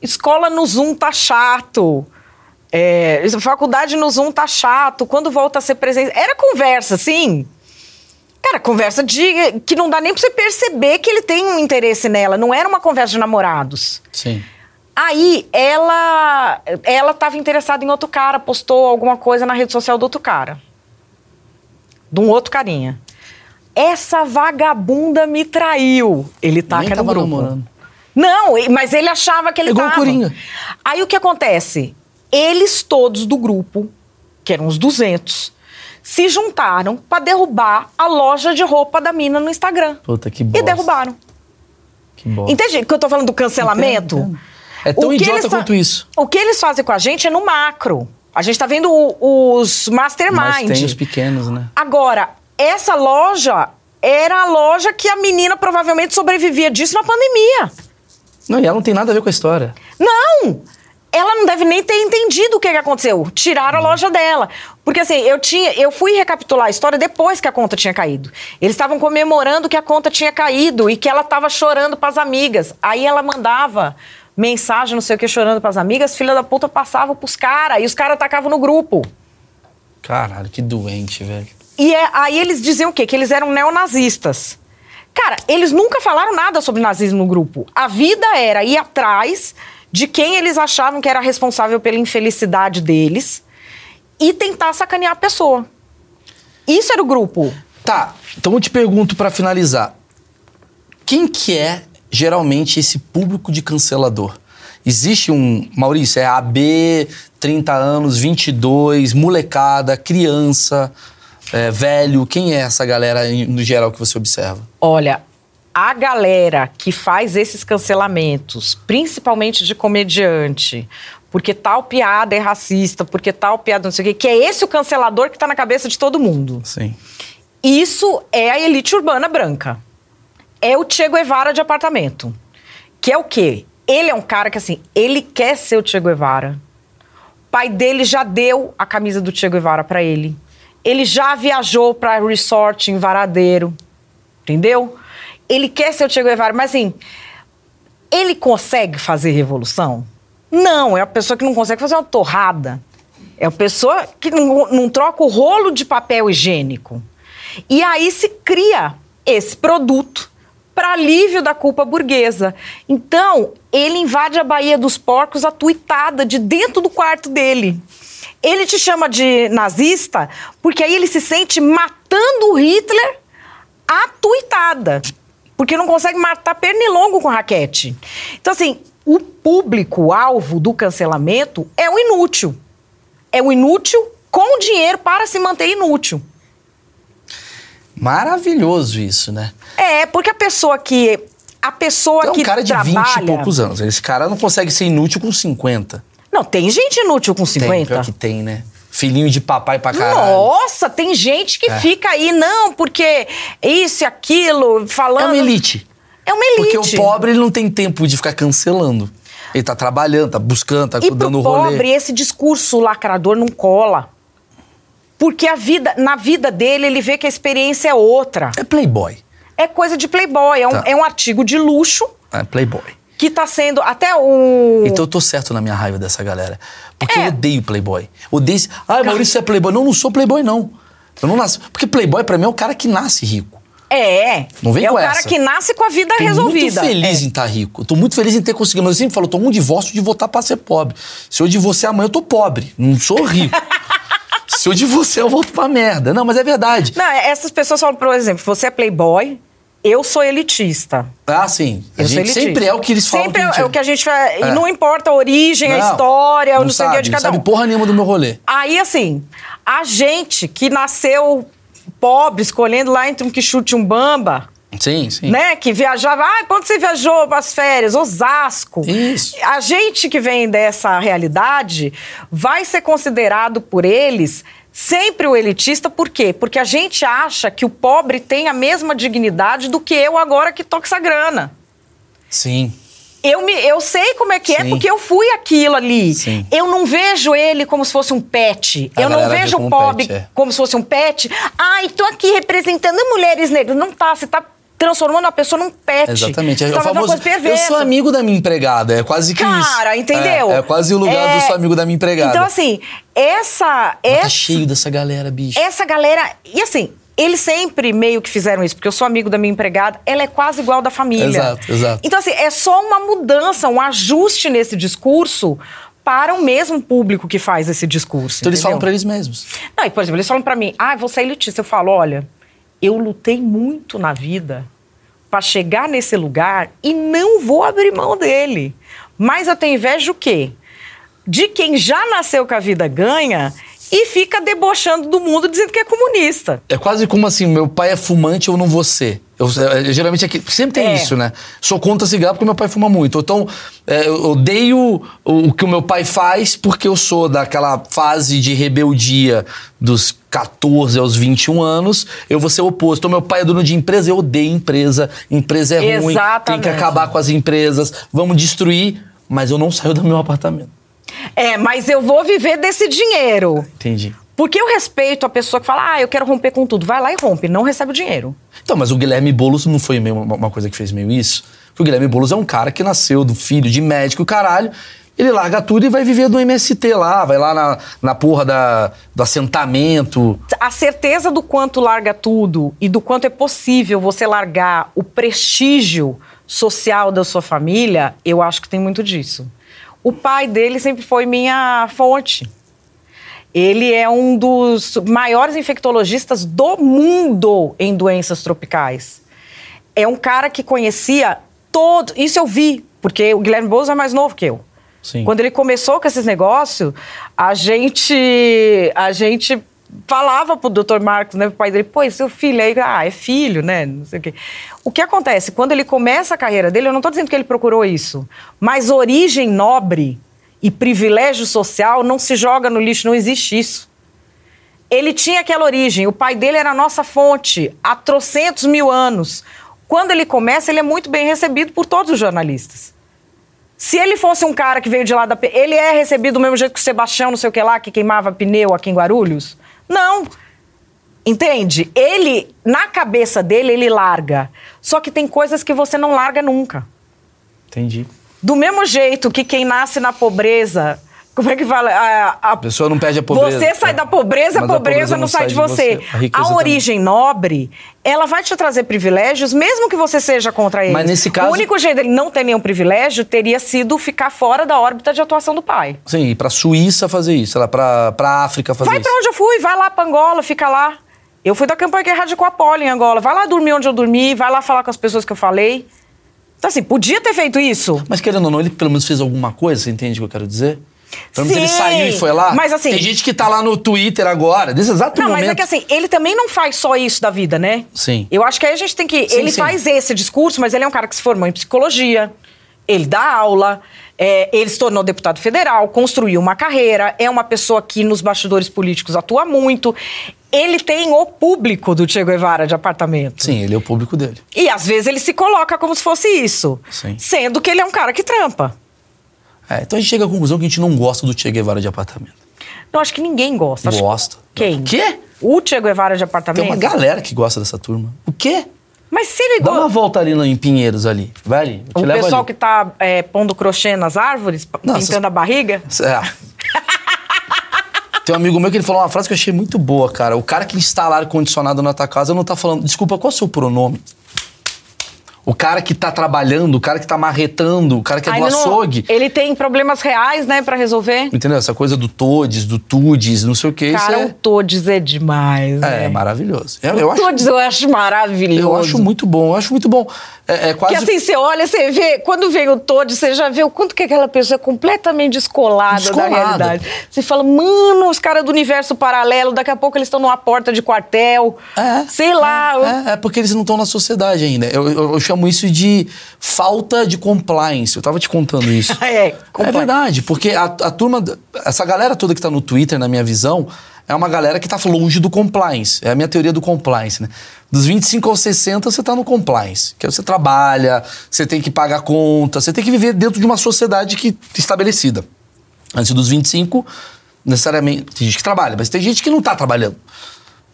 escola no Zoom tá chato. É, faculdade no Zoom tá chato. Quando volta a ser presente. Era conversa, assim. Cara, conversa de. que não dá nem pra você perceber que ele tem um interesse nela. Não era uma conversa de namorados. Sim. Aí ela ela estava interessada em outro cara, postou alguma coisa na rede social do outro cara. De um outro carinha. Essa vagabunda me traiu. Ele taca Nem no tava grupo. namorando. Não, mas ele achava que ele Igual tava. Coringa. Aí o que acontece? Eles todos do grupo, que eram uns 200, se juntaram para derrubar a loja de roupa da mina no Instagram. Puta, que E bosta. derrubaram. Que bosta. Entende que eu tô falando do cancelamento? Entendo, entendo. É tão idiota quanto isso. O que eles fazem com a gente é no macro. A gente tá vendo o- os mastermind. Mas tem os pequenos, né? Agora, essa loja era a loja que a menina provavelmente sobrevivia disso na pandemia. Não, e ela não tem nada a ver com a história. Não! Ela não deve nem ter entendido o que, que aconteceu. Tiraram a loja dela. Porque assim, eu tinha, eu fui recapitular a história depois que a conta tinha caído. Eles estavam comemorando que a conta tinha caído e que ela estava chorando para as amigas. Aí ela mandava mensagem, não sei o que, chorando para as amigas, filha da puta passava pros caras e os caras atacavam no grupo. Caralho, que doente, velho. E é- aí eles diziam o quê? Que eles eram neonazistas. Cara, eles nunca falaram nada sobre nazismo no grupo. A vida era ir atrás de quem eles achavam que era responsável pela infelicidade deles e tentar sacanear a pessoa. Isso era o grupo. Tá, então eu te pergunto pra finalizar. Quem que é geralmente esse público de cancelador? Existe um, Maurício, é AB, 30 anos, 22, molecada, criança, é, velho. Quem é essa galera no geral que você observa? Olha, a galera que faz esses cancelamentos, principalmente de comediante, porque tal piada é racista, porque tal piada não sei o quê, que é esse o cancelador que tá na cabeça de todo mundo. Sim. Isso é a elite urbana branca. é o Che Guevara de apartamento. Que é o quê? Ele é um cara que, assim, ele quer ser o Che Guevara. O pai dele já deu a camisa do Che Guevara pra ele. Ele já viajou pra resort em Varadeiro. Entendeu? Ele quer ser o Che Guevara, mas assim, ele consegue fazer revolução? Não, é a pessoa que não consegue fazer uma torrada. É a pessoa que não, não troca o rolo de papel higiênico. E aí se cria esse produto para alívio da culpa burguesa. Então, ele invade a Baía dos Porcos atuitada de dentro do quarto dele. Ele te chama de nazista porque aí ele se sente matando o Hitler atuitada. Porque não consegue matar pernilongo com raquete. Então, assim, o público-alvo do cancelamento é o inútil. É o inútil com dinheiro para se manter inútil. Maravilhoso isso, né? É, porque a pessoa que. A pessoa é um que cara de trabalha... 20 e poucos anos. Esse cara não consegue ser inútil com 50. Não, tem gente inútil com Tem, 50. pior que tem, né? Filhinho de papai pra caralho. Nossa, tem gente que É. fica aí, não, porque isso e aquilo, É falando. uma elite. É uma elite. Porque o pobre ele não tem tempo de ficar cancelando. Ele tá trabalhando, tá buscando, tá E pro dando rolê. pobre, esse discurso lacrador não cola. Porque a vida, na vida dele, ele vê que a experiência é outra. É playboy. É coisa de playboy, é um, Tá. é um artigo de luxo É playboy. Que tá sendo até o. Então eu tô certo na minha raiva dessa galera. Porque É. eu odeio playboy. Odeio esse... Ai, Maurício, você é playboy. Não, não sou playboy, não. Eu não nasci... Porque playboy, pra mim, é o cara que nasce rico. É. Não vem é com o cara essa. que nasce com a vida Tô resolvida. muito feliz É. em estar rico. Eu tô muito feliz em ter conseguido. Mas eu sempre falo, tô um divórcio de votar pra ser pobre. Se eu divorciar amanhã, eu tô pobre. Não sou rico. Se eu divorciar, eu volto pra merda. Não, mas é verdade. Não, essas pessoas falam, por exemplo, você é playboy, eu sou elitista. Ah, sim. A Eu sou gente elitista. sempre é o que eles falam. Sempre a gente é o que a gente faz. E É. não importa a origem, a Não, história, o não sei o sabe, que de cada sabe um. porra nenhuma do meu rolê. Aí, assim, a gente que nasceu pobre, escolhendo lá entre um quichute e um bamba, Sim, sim. né? Que viajava. Ah, quando você viajou para as férias? Osasco. Isso. A gente que vem dessa realidade vai ser considerado por eles sempre o elitista, por quê? Porque a gente acha que o pobre tem a mesma dignidade do que eu agora que toco essa grana. Sim. Eu, me, eu sei como é que é, Sim. porque eu fui aquilo ali. Sim. Eu não vejo ele como se fosse um pet. A eu não vejo o pobre pet, é. como se fosse um pet. Ai, tô aqui representando mulheres negras. Não tá, você tá transformando a pessoa num pet. Exatamente. É tá o uma famoso. Eu sou amigo da minha empregada. É quase que isso. Cara, entendeu? É, é quase o lugar É, do sou amigo da minha empregada. Então, assim, essa. Mas essa Tá cheio dessa galera, bicho. essa galera. E assim, eles sempre meio que fizeram isso, porque eu sou amigo da minha empregada, ela é quase igual da família. Exato, exato. Então, assim, é só uma mudança, um ajuste nesse discurso para o mesmo público que faz esse discurso. Então eles entendeu? falam pra eles mesmos. Não, e, por exemplo, eles falam pra mim, ah, você é elitista. Eu falo, olha, eu lutei muito na vida para chegar nesse lugar e não vou abrir mão dele. Mas eu tenho inveja do quê? De quem já nasceu com a vida ganha e fica debochando do mundo dizendo que é comunista. É quase como assim, meu pai é fumante, eu não vou ser. Eu, é, geralmente aqui, sempre tem É. isso, né? Sou contra cigarro porque meu pai fuma muito. Então, é, eu odeio o, o que o meu pai faz porque eu sou daquela fase de rebeldia dos 14 aos 21 anos. Eu vou ser o oposto. Então, meu pai é dono de empresa, eu odeio empresa. Empresa é ruim, tem que acabar com as empresas. Vamos destruir, mas eu não saio do meu apartamento. É, mas eu vou viver desse dinheiro. Entendi. Porque eu respeito a pessoa que fala, ah, eu quero romper com tudo. Vai lá e rompe, não recebe o dinheiro. Então, mas o Guilherme Boulos não foi meio uma, uma coisa que fez meio isso? Porque o Guilherme Boulos é um cara que nasceu do filho de médico, caralho. Ele larga tudo e vai viver do MST lá, vai lá na, na porra da, do assentamento. A certeza do quanto larga tudo e do quanto é possível você largar o prestígio social da sua família, eu acho que tem muito disso. O pai dele sempre foi minha fonte. Ele é um dos maiores infectologistas do mundo em doenças tropicais. É um cara que conhecia todo. Isso eu vi, porque o Guilherme Boulos é mais novo que eu. Sim. Quando ele começou com esses negócios, a gente, a gente falava pro Dr. Marcos, né, pro pai dele, pô, seu filho aí, ah, é filho, né, não sei o quê. O que acontece? Quando ele começa a carreira dele, eu não tô dizendo que ele procurou isso, mas origem nobre e privilégio social não se joga no lixo, não existe isso. Ele tinha aquela origem, o pai dele era a nossa fonte há trocentos mil anos. quando ele começa, ele é muito bem recebido por todos os jornalistas. Se ele fosse um cara que veio de lá da. Ele é recebido do mesmo jeito que o Sebastião, não sei o que lá, que queimava pneu aqui em Guarulhos? Não. Entende? Ele, na cabeça dele, ele larga. Só que tem coisas que você não larga nunca. Entendi. Do mesmo jeito que quem nasce na pobreza. Como é que fala? A, a A pessoa não perde a pobreza. você sai da pobreza, Mas a pobreza não sai de você. A riqueza A também. origem nobre, ela vai te trazer privilégios, mesmo que você seja contra eles. Mas nesse caso- O único jeito dele não ter nenhum privilégio teria sido ficar fora da órbita de atuação do pai. Sim, pra Suíça fazer isso, pra, pra África fazer Vai isso. pra onde eu fui, vai lá pra Angola, fica lá. Eu fui da campanha Guerra de Coapolo em Angola. Vai lá dormir onde eu dormi, vai lá falar com as pessoas que eu falei. Então, assim, podia ter feito isso. Mas querendo ou não, ele pelo menos fez alguma coisa, você entende o que eu quero dizer? Pelo menos ele saiu e foi lá. mas assim- Tem gente que tá lá no Twitter agora, nesse exato Não, momento. mas é que assim, ele também não faz só isso da vida, né? Sim. Eu acho que aí a gente tem que. Sim, ele sim. faz esse discurso, mas ele é um cara que se formou em psicologia, ele dá aula, é, ele se tornou deputado federal, construiu uma carreira, é uma pessoa que nos bastidores políticos atua muito. Ele tem o público do Che Guevara de apartamento. Sim, ele é o público dele. E às vezes ele se coloca como se fosse isso. Sim. Sendo que ele é um cara que trampa. É, então a gente chega à conclusão que a gente não gosta do Che Guevara de apartamento. Eu acho que ninguém gosta. Acho- Gosta. Quem? O quê? O Che Guevara de Tem apartamento? uma galera que gosta dessa turma. O quê? Mas se ele Dá uma volta ali no- em Pinheiros ali. Vai ali. O pessoal ali. que tá é, pondo crochê nas árvores, Não, pintando essas- a barriga. É. Tem um amigo meu que ele falou uma frase que eu achei muito boa, cara. O cara que instala ar-condicionado na tua casa não tá falando. Desculpa, qual é o seu pronome? O cara que tá trabalhando, o cara que tá marretando, o cara que é Aí do não- açougue. ele tem problemas reais, né, pra resolver. Entendeu? Essa coisa do Todes, do Tudes, não sei o que. Cara, isso o Todes é demais, é, né? é maravilhoso. Eu, eu o acho, Todes eu acho maravilhoso. eu acho muito bom, eu acho muito bom. É, é quase. Porque assim, você olha, você vê, quando vem o Todes, você já vê o quanto que aquela pessoa é completamente descolada, Descolada. da realidade. Você fala, mano, os caras do universo paralelo, daqui a pouco eles estão numa porta de quartel. É, Sei lá. É, é porque eles não estão na sociedade ainda. Eu, eu- eu chamo isso de falta de compliance. Eu tava te contando isso. É, é verdade, porque a, a turma, essa galera toda que tá no Twitter, na minha visão, é uma galera que tá longe do compliance. É a minha teoria do compliance, né? Dos 25 aos 60, você tá no compliance. Que aí você trabalha, você tem que pagar conta, você tem que viver dentro de uma sociedade que estabelecida. Antes dos 25, necessariamente. Tem gente que trabalha, mas tem gente que não tá trabalhando.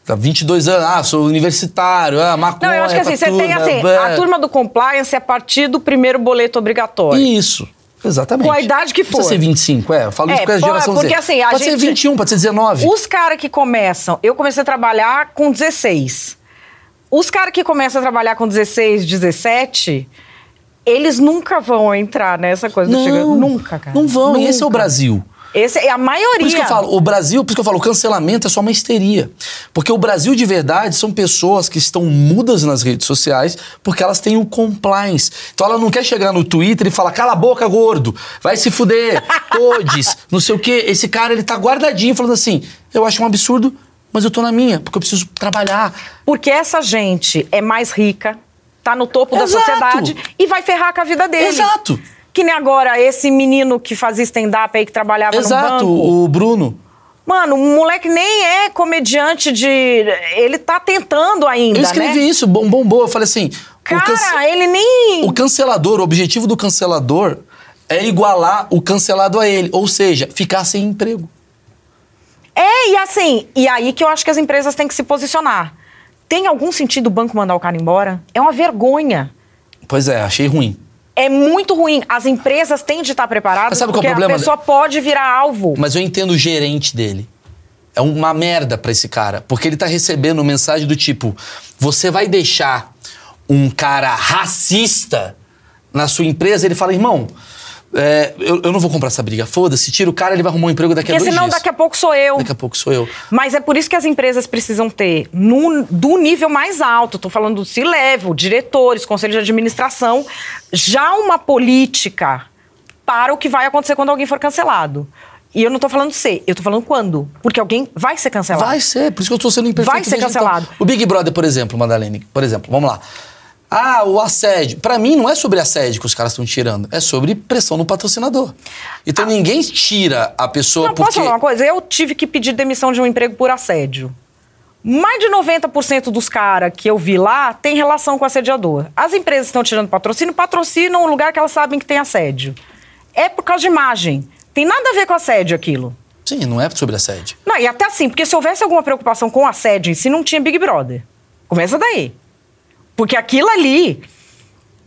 Tá 22 anos, ah, sou universitário, ah, maconha. Não, eu acho que assim, você tem turma, assim, é. a turma do compliance é a partir do primeiro boleto obrigatório. Isso, exatamente. Com a idade que Não for. ser 25, é. Eu falo isso É, porque a pô, geração porque Z. assim, a pode ser gente- 21, pode ser 19. Os caras que começam, eu comecei a trabalhar com 16. Os caras que começam a trabalhar com 16, 17, eles nunca vão entrar nessa coisa do chega- Nunca, cara. Não vão, e esse é o Nunca. Brasil. Esse é a maioria. Por isso que eu falo, o Brasil, por isso que eu falo, o cancelamento é só uma histeria. Porque o Brasil de verdade são pessoas que estão mudas nas redes sociais porque elas têm o compliance. Então ela não quer chegar no Twitter e falar, cala a boca, gordo, vai se fuder, todes, não sei o quê. Esse cara, ele tá guardadinho falando assim, eu acho um absurdo, mas eu tô na minha, porque eu preciso trabalhar. Porque essa gente é mais rica, tá no topo da Exato. sociedade e vai ferrar com a vida dele. Exato. Que nem agora esse menino que fazia stand-up aí, que trabalhava Exato, no banco. o Bruno. Mano, o moleque nem é comediante de... Ele tá tentando ainda, Eu escrevi né? isso, bom, bom, bom. Eu falei assim. Cara, cance- ele nem... O cancelador, o objetivo do cancelador é igualar o cancelado a ele, ou seja, ficar sem emprego. É, e assim, e aí que eu acho que as empresas têm que se posicionar. Tem algum sentido o banco mandar o cara embora? É uma vergonha. Pois é, achei ruim. É muito ruim. As empresas têm de estar preparadas Mas sabe qual porque é o problema? a pessoa pode virar alvo. Mas eu entendo o gerente dele. É uma merda pra esse cara, porque ele tá recebendo mensagem do tipo: você vai deixar um cara racista na sua empresa? Ele fala, irmão. É, eu, eu não vou comprar essa briga. Foda-se, tira o cara, ele vai arrumar um emprego daqui a Porque dois senão dias. daqui a pouco sou eu. Daqui a pouco sou eu. Mas é por isso que as empresas precisam ter, no- do nível mais alto, estou falando do C-level, diretores, conselho de administração, já uma política para o que vai acontecer quando alguém for cancelado. E eu não estou falando ser, eu estou falando quando. Porque alguém vai ser cancelado. Vai ser, por isso que eu tô sendo imperfeito. Vai ser então. cancelado. O Big Brother, por exemplo, Madalene, por exemplo, vamos lá. Ah, o assédio. Pra mim, não é sobre assédio que os caras estão tirando, é sobre pressão no patrocinador. Então ninguém tira a pessoa Ah. Não, porque. posso falar uma coisa? Eu tive que pedir demissão de um emprego por assédio. Mais de 90% dos caras que eu vi lá tem relação com assediador. As empresas que estão tirando patrocínio, patrocinam um lugar que elas sabem que tem assédio. É por causa de imagem. Tem nada a ver com assédio aquilo. Sim, não é sobre assédio. Não, e até assim, porque se houvesse alguma preocupação com assédio em si, não tinha Big Brother. Começa daí. Porque aquilo ali,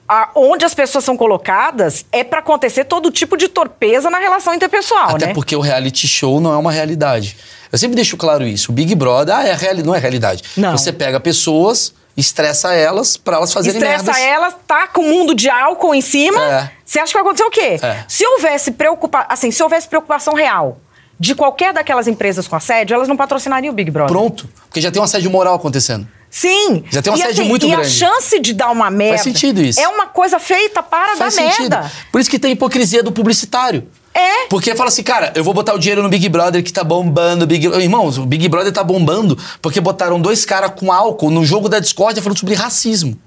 a- onde as pessoas são colocadas, é pra acontecer todo tipo de torpeza na relação interpessoal, Até né? porque o reality show não é uma realidade. Eu sempre deixo claro isso. O Big Brother, ah, é reali não é realidade. Não. Você pega pessoas, estressa elas pra elas fazerem Estressa merdas. ela, tá com o mundo de álcool em cima. É. Você acha que vai acontecer o quê? É. Se houvesse preocupa assim, se houvesse preocupação real de qualquer daquelas empresas com assédio, elas não patrocinariam o Big Brother. Pronto. Porque já tem um assédio moral acontecendo. Sim. Já tem um E, assédio assim, muito e grande. a chance de dar uma merda. sentido isso. É uma coisa feita para Faz dar sentido. merda. Por isso que tem hipocrisia do publicitário. É. Porque fala assim, cara, eu vou botar o dinheiro no Big Brother que tá bombando. Big... Irmãos, o Big Brother tá bombando porque botaram dois caras com álcool no jogo da discórdia falando sobre racismo.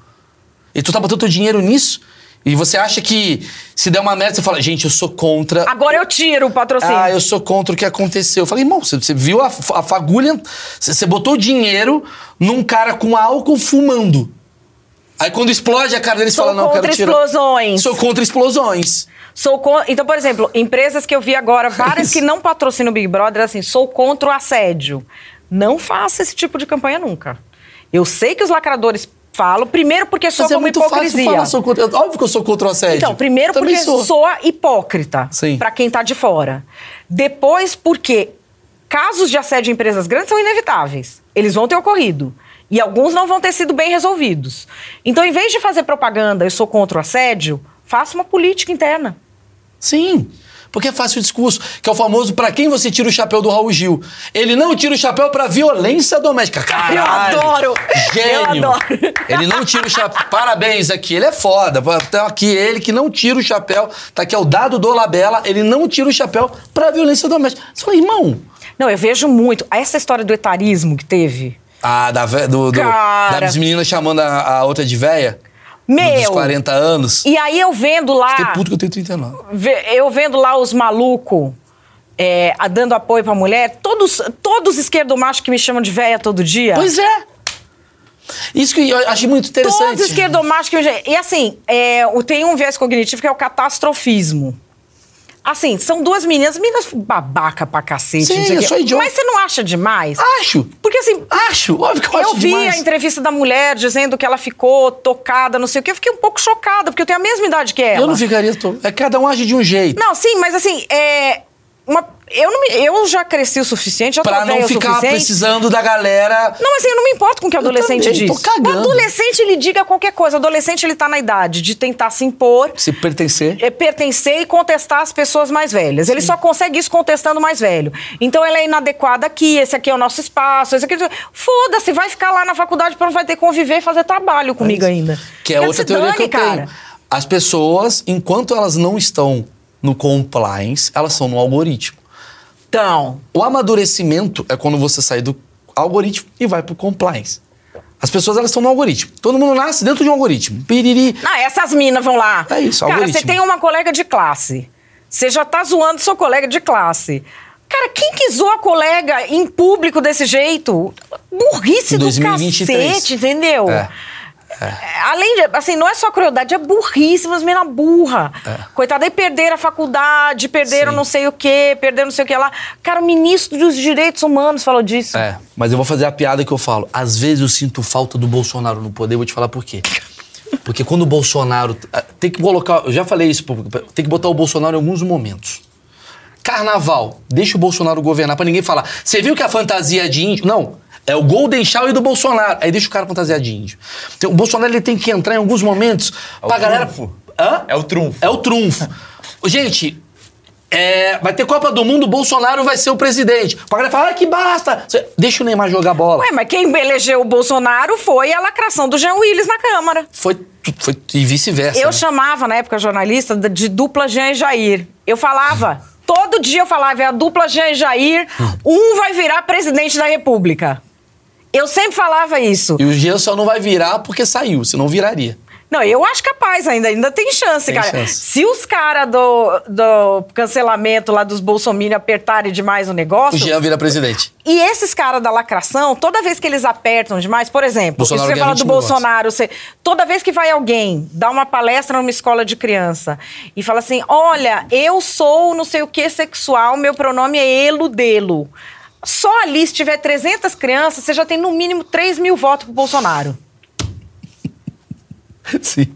E tu tá botando teu dinheiro nisso? E você acha que se der uma merda, você fala, gente, eu sou contra. Agora eu tiro o patrocínio. Ah, eu sou contra o que aconteceu. Eu falei, irmão, você, você viu a, a fagulha, você, você botou dinheiro num cara com álcool fumando. Aí quando explode a cara deles, Sou fala, não, eu contra quero tirar. explosões. Sou contra explosões. Sou con- Então, por exemplo, empresas que eu vi agora, várias que não patrocinam o Big Brother, assim, sou contra o assédio. Não faça esse tipo de campanha nunca. Eu sei que os lacradores falam, primeiro porque soa Mas é muito hipocrisia. fácil falar, sou contra. Óbvio que eu sou contra o assédio. Então, primeiro Também porque sou. soa hipócrita pra quem tá de fora. Depois porque casos de assédio em empresas grandes são inevitáveis. Eles vão ter ocorrido. E alguns não vão ter sido bem resolvidos. Então, em vez de fazer propaganda, eu sou contra o assédio, faça uma política interna. Sim. Porque é fácil o discurso, que é o famoso pra quem você tira o chapéu do Raul Gil. Ele não tira o chapéu pra violência doméstica. Caralho! Eu adoro! Gênio! Eu adoro! Ele não tira o chapéu. Parabéns aqui, ele é foda. Então aqui ele que não tira o chapéu. Tá aqui é o dado do Labela, ele não tira o chapéu pra violência doméstica. Você fala, irmão. Não, eu vejo muito. Essa história do etarismo que teve. Ah, da, do, do, das meninas chamando a, a outra de véia? Dos Meu! 40 anos. E aí eu vendo lá. Fiquei puto que eu tenho 39. Ve- Eu vendo lá os malucos é, dando apoio pra mulher, todos, todos esquerdomachos que me chamam de véia todo dia. Pois é. Isso que eu achei muito interessante. Todos chamam. E assim, é, tenho um viés cognitivo que é o catastrofismo. Assim, são duas meninas, meninas babaca pra cacete. Sim, eu sou idiota. Mas você não acha demais? Acho. Porque assim. Acho. Óbvio que eu, Eu acho vi demais. a entrevista da mulher dizendo que ela ficou tocada, não sei o quê. Eu fiquei um pouco chocada, porque eu tenho a mesma idade que ela. Eu não ficaria... To... É cada um age de um jeito. Não, sim, mas assim, é. Uma, eu, não me- eu já cresci o suficiente, já Pra não ficar precisando da galera... Não, mas assim, eu não me importo com o que o adolescente também, diz. tô cagando. O adolescente, ele diga qualquer coisa. O adolescente, ele tá na idade de tentar se impor, Se pertencer. é, pertencer e contestar as pessoas mais velhas. Ele só consegue isso contestando o mais velho. Então, ela é inadequada aqui, esse aqui é o nosso espaço, esse aqui... Foda-se, vai ficar lá na faculdade pra não vai ter que conviver e fazer trabalho comigo ainda. Que é Quer outra teoria dane, que eu cara. tenho. As pessoas, enquanto elas não estão no compliance, elas são no algoritmo. Então, O amadurecimento é quando você sai do algoritmo e vai pro compliance. As pessoas, elas estão no algoritmo. Todo mundo nasce dentro de um algoritmo. Piriri. Ah, essas minas vão lá. É isso, Cara, algoritmo. você tem uma colega de classe. Você já tá zoando seu colega de classe. Cara, quem que zoa colega em público desse jeito? Burrice Em do 2023. cacete, entendeu? É. É, Além de, assim, não é só crueldade, é burrice, mas mina burra. Coitada, aí perderam a faculdade, perderam É. Sim. não sei o quê, perderam não sei o que lá. Cara, o ministro dos direitos humanos falou disso. É, mas eu vou fazer a piada que eu falo. Às vezes eu sinto falta do Bolsonaro no poder, vou te falar por quê. Porque quando o Bolsonaro. ah, Tem que colocar. Eu já falei isso, tem que botar o Bolsonaro em alguns momentos. Carnaval, deixa o Bolsonaro governar pra ninguém falar. Você viu que a fantasia é de índio? Não. É o Golden Shower do Bolsonaro. Aí deixa o cara fantasiar de índio. Então, o Bolsonaro ele tem que entrar em alguns momentos o pra galera. trunfo. Hã? É o trunfo. É o trunfo. Gente, é, vai ter Copa do Mundo, o Bolsonaro vai ser o presidente. A galera fala, ah, que basta. Deixa o Neymar jogar bola. Ué, mas quem elegeu o Bolsonaro foi a lacração do Jean Willis na Câmara. Foi, foi e vice-versa. Eu né? chamava, na época, jornalista de de dupla Jean e Jair. Eu falava, todo dia eu falava, é a dupla Jean e Jair, um vai virar presidente da República. Eu sempre falava isso. E o Jean só não vai virar porque saiu, senão viraria. Não, eu acho capaz ainda, ainda tem chance, Tem cara. chance. Se os caras do, do cancelamento lá dos bolsominions apertarem demais o O negócio. Jean vira presidente. E esses caras da lacração, toda vez que eles apertam demais, por exemplo, Bolsonaro você fala 20 do Bolsonaro, você, toda vez que vai alguém dar uma palestra numa escola de criança e fala assim: olha, eu sou não sei o que sexual, meu pronome é eludelo. Só ali, se tiver 300 crianças, você já tem no mínimo 3 mil votos pro Bolsonaro. Sim.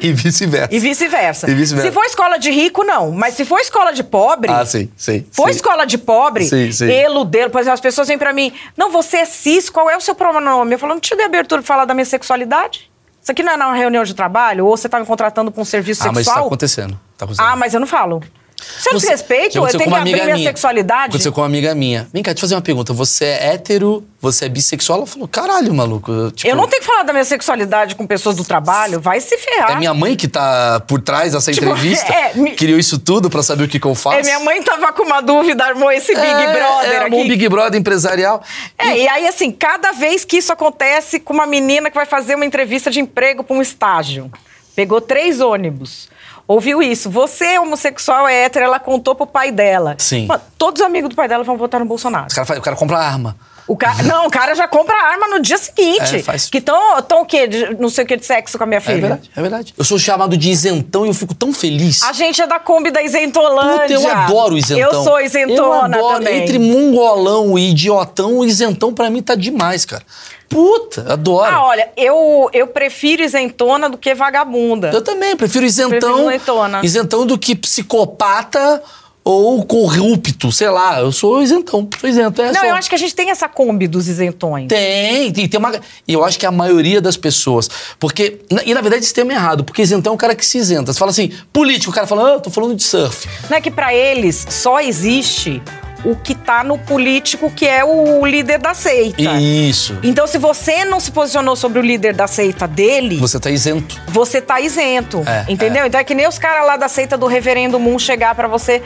E vice-versa. E vice-versa. E vice-versa. Se for escola de rico, não. Mas se for escola de pobre. Ah, sim, sim. For sim. escola de pobre, Sim, sim. eludelo. Por exemplo, as pessoas vêm pra mim, não, você é cis, qual é o seu pronome? Eu falo, não te dei abertura pra falar da minha sexualidade? Isso aqui não é numa reunião de trabalho? Ou você tá me contratando pra um serviço Ah, mas isso tá sexual? acontecendo. Tá acontecendo. ah, mas eu não falo. Eu Você- desrespeito, Já eu tenho que abrir minha minha. sexualidade. Aconteceu com uma amiga minha. Vem cá, te fazer uma pergunta. Você é hétero, você é bissexual? Ela falou, caralho, maluco. eu, Tipo, Eu não tenho que falar da minha sexualidade com pessoas do trabalho, vai se ferrar. É minha mãe que tá por trás dessa Tipo, entrevista. é, me- Criou isso tudo pra saber o que, que eu faço. É, minha mãe tava com uma dúvida, armou esse Big É, Brother é, aqui. armou um Big Brother empresarial. É, e aí, assim, cada vez que isso acontece com uma menina que vai fazer uma entrevista de emprego para um estágio, pegou três ônibus. Ouviu isso? Você é homossexual, é hétero, ela contou pro pai dela. Sim. Mano, todos os amigos do pai dela vão votar no Bolsonaro. Os cara faz- o cara compra arma. O cara, não, o cara já compra a arma no dia seguinte. É, faz- Que estão tão o quê? De, não sei o que de sexo com a minha É filha. verdade, é verdade. Eu sou chamado de isentão e eu fico tão feliz. A gente é da Kombi da Isentolândia. Puta, eu adoro isentão. Eu sou isentona eu adoro. também. Entre mongolão e idiotão, o isentão pra mim tá demais, cara. Puta, adoro. Ah, olha, eu, eu prefiro isentona do que vagabunda. Eu também, prefiro isentão. Prefiro isentona. Isentão do que psicopata ou corrupto, sei lá. Eu sou isentão, sou isento. É Não, só. eu acho que a gente tem essa Kombi dos isentões. Tem, tem, tem uma. E eu acho que a maioria das pessoas. Porque. E na verdade esse termo é errado, porque isentão é um cara que se isenta. Você fala assim, político, o cara fala, ah, eu tô falando de surf. Não é que pra eles só existe o que tá no político, que é o líder da seita. Isso. Então, se você não se posicionou sobre o líder da seita dele, Você tá isento. você tá isento. É, entendeu? Então é que nem os caras lá da seita do Reverendo Moon chegar pra você,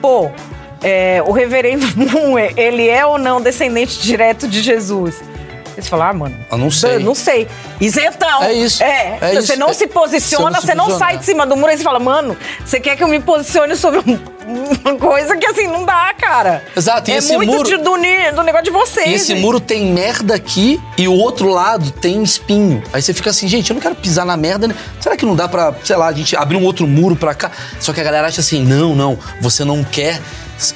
pô, é, o Reverendo Moon, ele é ou não descendente direto de Jesus? Eles falam, ah, mano. Eu não sei. Eu não sei. Isentão. É isso. É. É você isso. não É- se posiciona, você não se você não sai de cima do muro e você fala, mano, você quer que eu me posicione sobre um- uma coisa que assim não dá, cara. Exato, e é esse muito muro- de- do, do negócio de vocês. E esse gente. muro tem merda aqui e o outro lado tem espinho. Aí você fica assim, gente, eu não quero pisar na merda, né? Será que não dá pra, sei lá, a gente abrir um outro muro pra cá? Só que a galera acha assim, não, não, você não quer,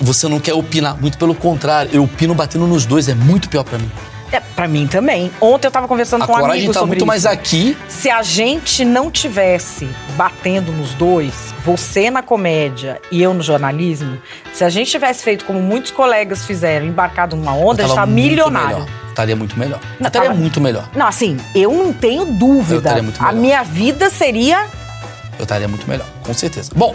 você não quer opinar. Muito pelo contrário, eu opino batendo nos dois, é muito pior pra mim. É, pra mim também. Ontem eu tava conversando A com um amigo tá sobre muito isso. mais aqui. Se a gente não tivesse batendo nos dois, você na comédia e eu no jornalismo, se a gente tivesse feito como muitos colegas fizeram, embarcado numa onda, a gente tava muito milionário. melhor. Estaria muito melhor. Não, Estaria tava- muito melhor. Não, assim, eu não tenho dúvida. Eu estaria muito a melhor. minha vida seria. Eu estaria muito melhor, com certeza. Bom,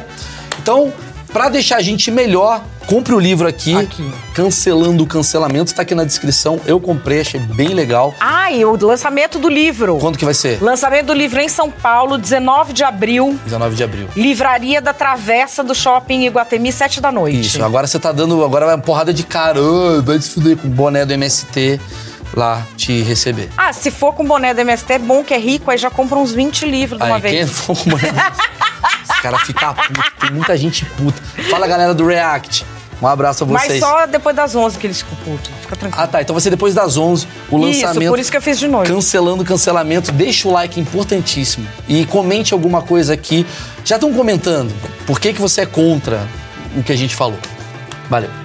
então, pra deixar a gente melhor, compre o livro aqui, Aqui. Cancelando o Cancelamento, tá aqui na descrição. Eu comprei, achei bem legal. Ah, e o lançamento do livro. Quando que vai ser? Lançamento do livro em São Paulo, 19 de abril. 19 de abril. Livraria da Travessa do Shopping Iguatemi, 7 da noite. Isso, agora você tá dando. Agora vai uma porrada de cara. "Ai, vai se fuder com o boné do MST lá te receber. Ah, se for com boné do MST, é bom que é rico, aí já compra uns 20 livros de uma Aí, vez. quem for com boné. Esse cara fica puto. Tem muita gente puta. Fala, galera do React. Um abraço a Mas vocês. só depois das 11 que eles ficam putos. Fica tranquilo. Ah, tá. Então vai ser depois das 11 o lançamento. Isso, por isso que eu fiz de noite. Cancelando o cancelamento. Deixa o like importantíssimo. E comente alguma coisa aqui. Já estão comentando. Por que, que você é contra o que a gente falou? Valeu.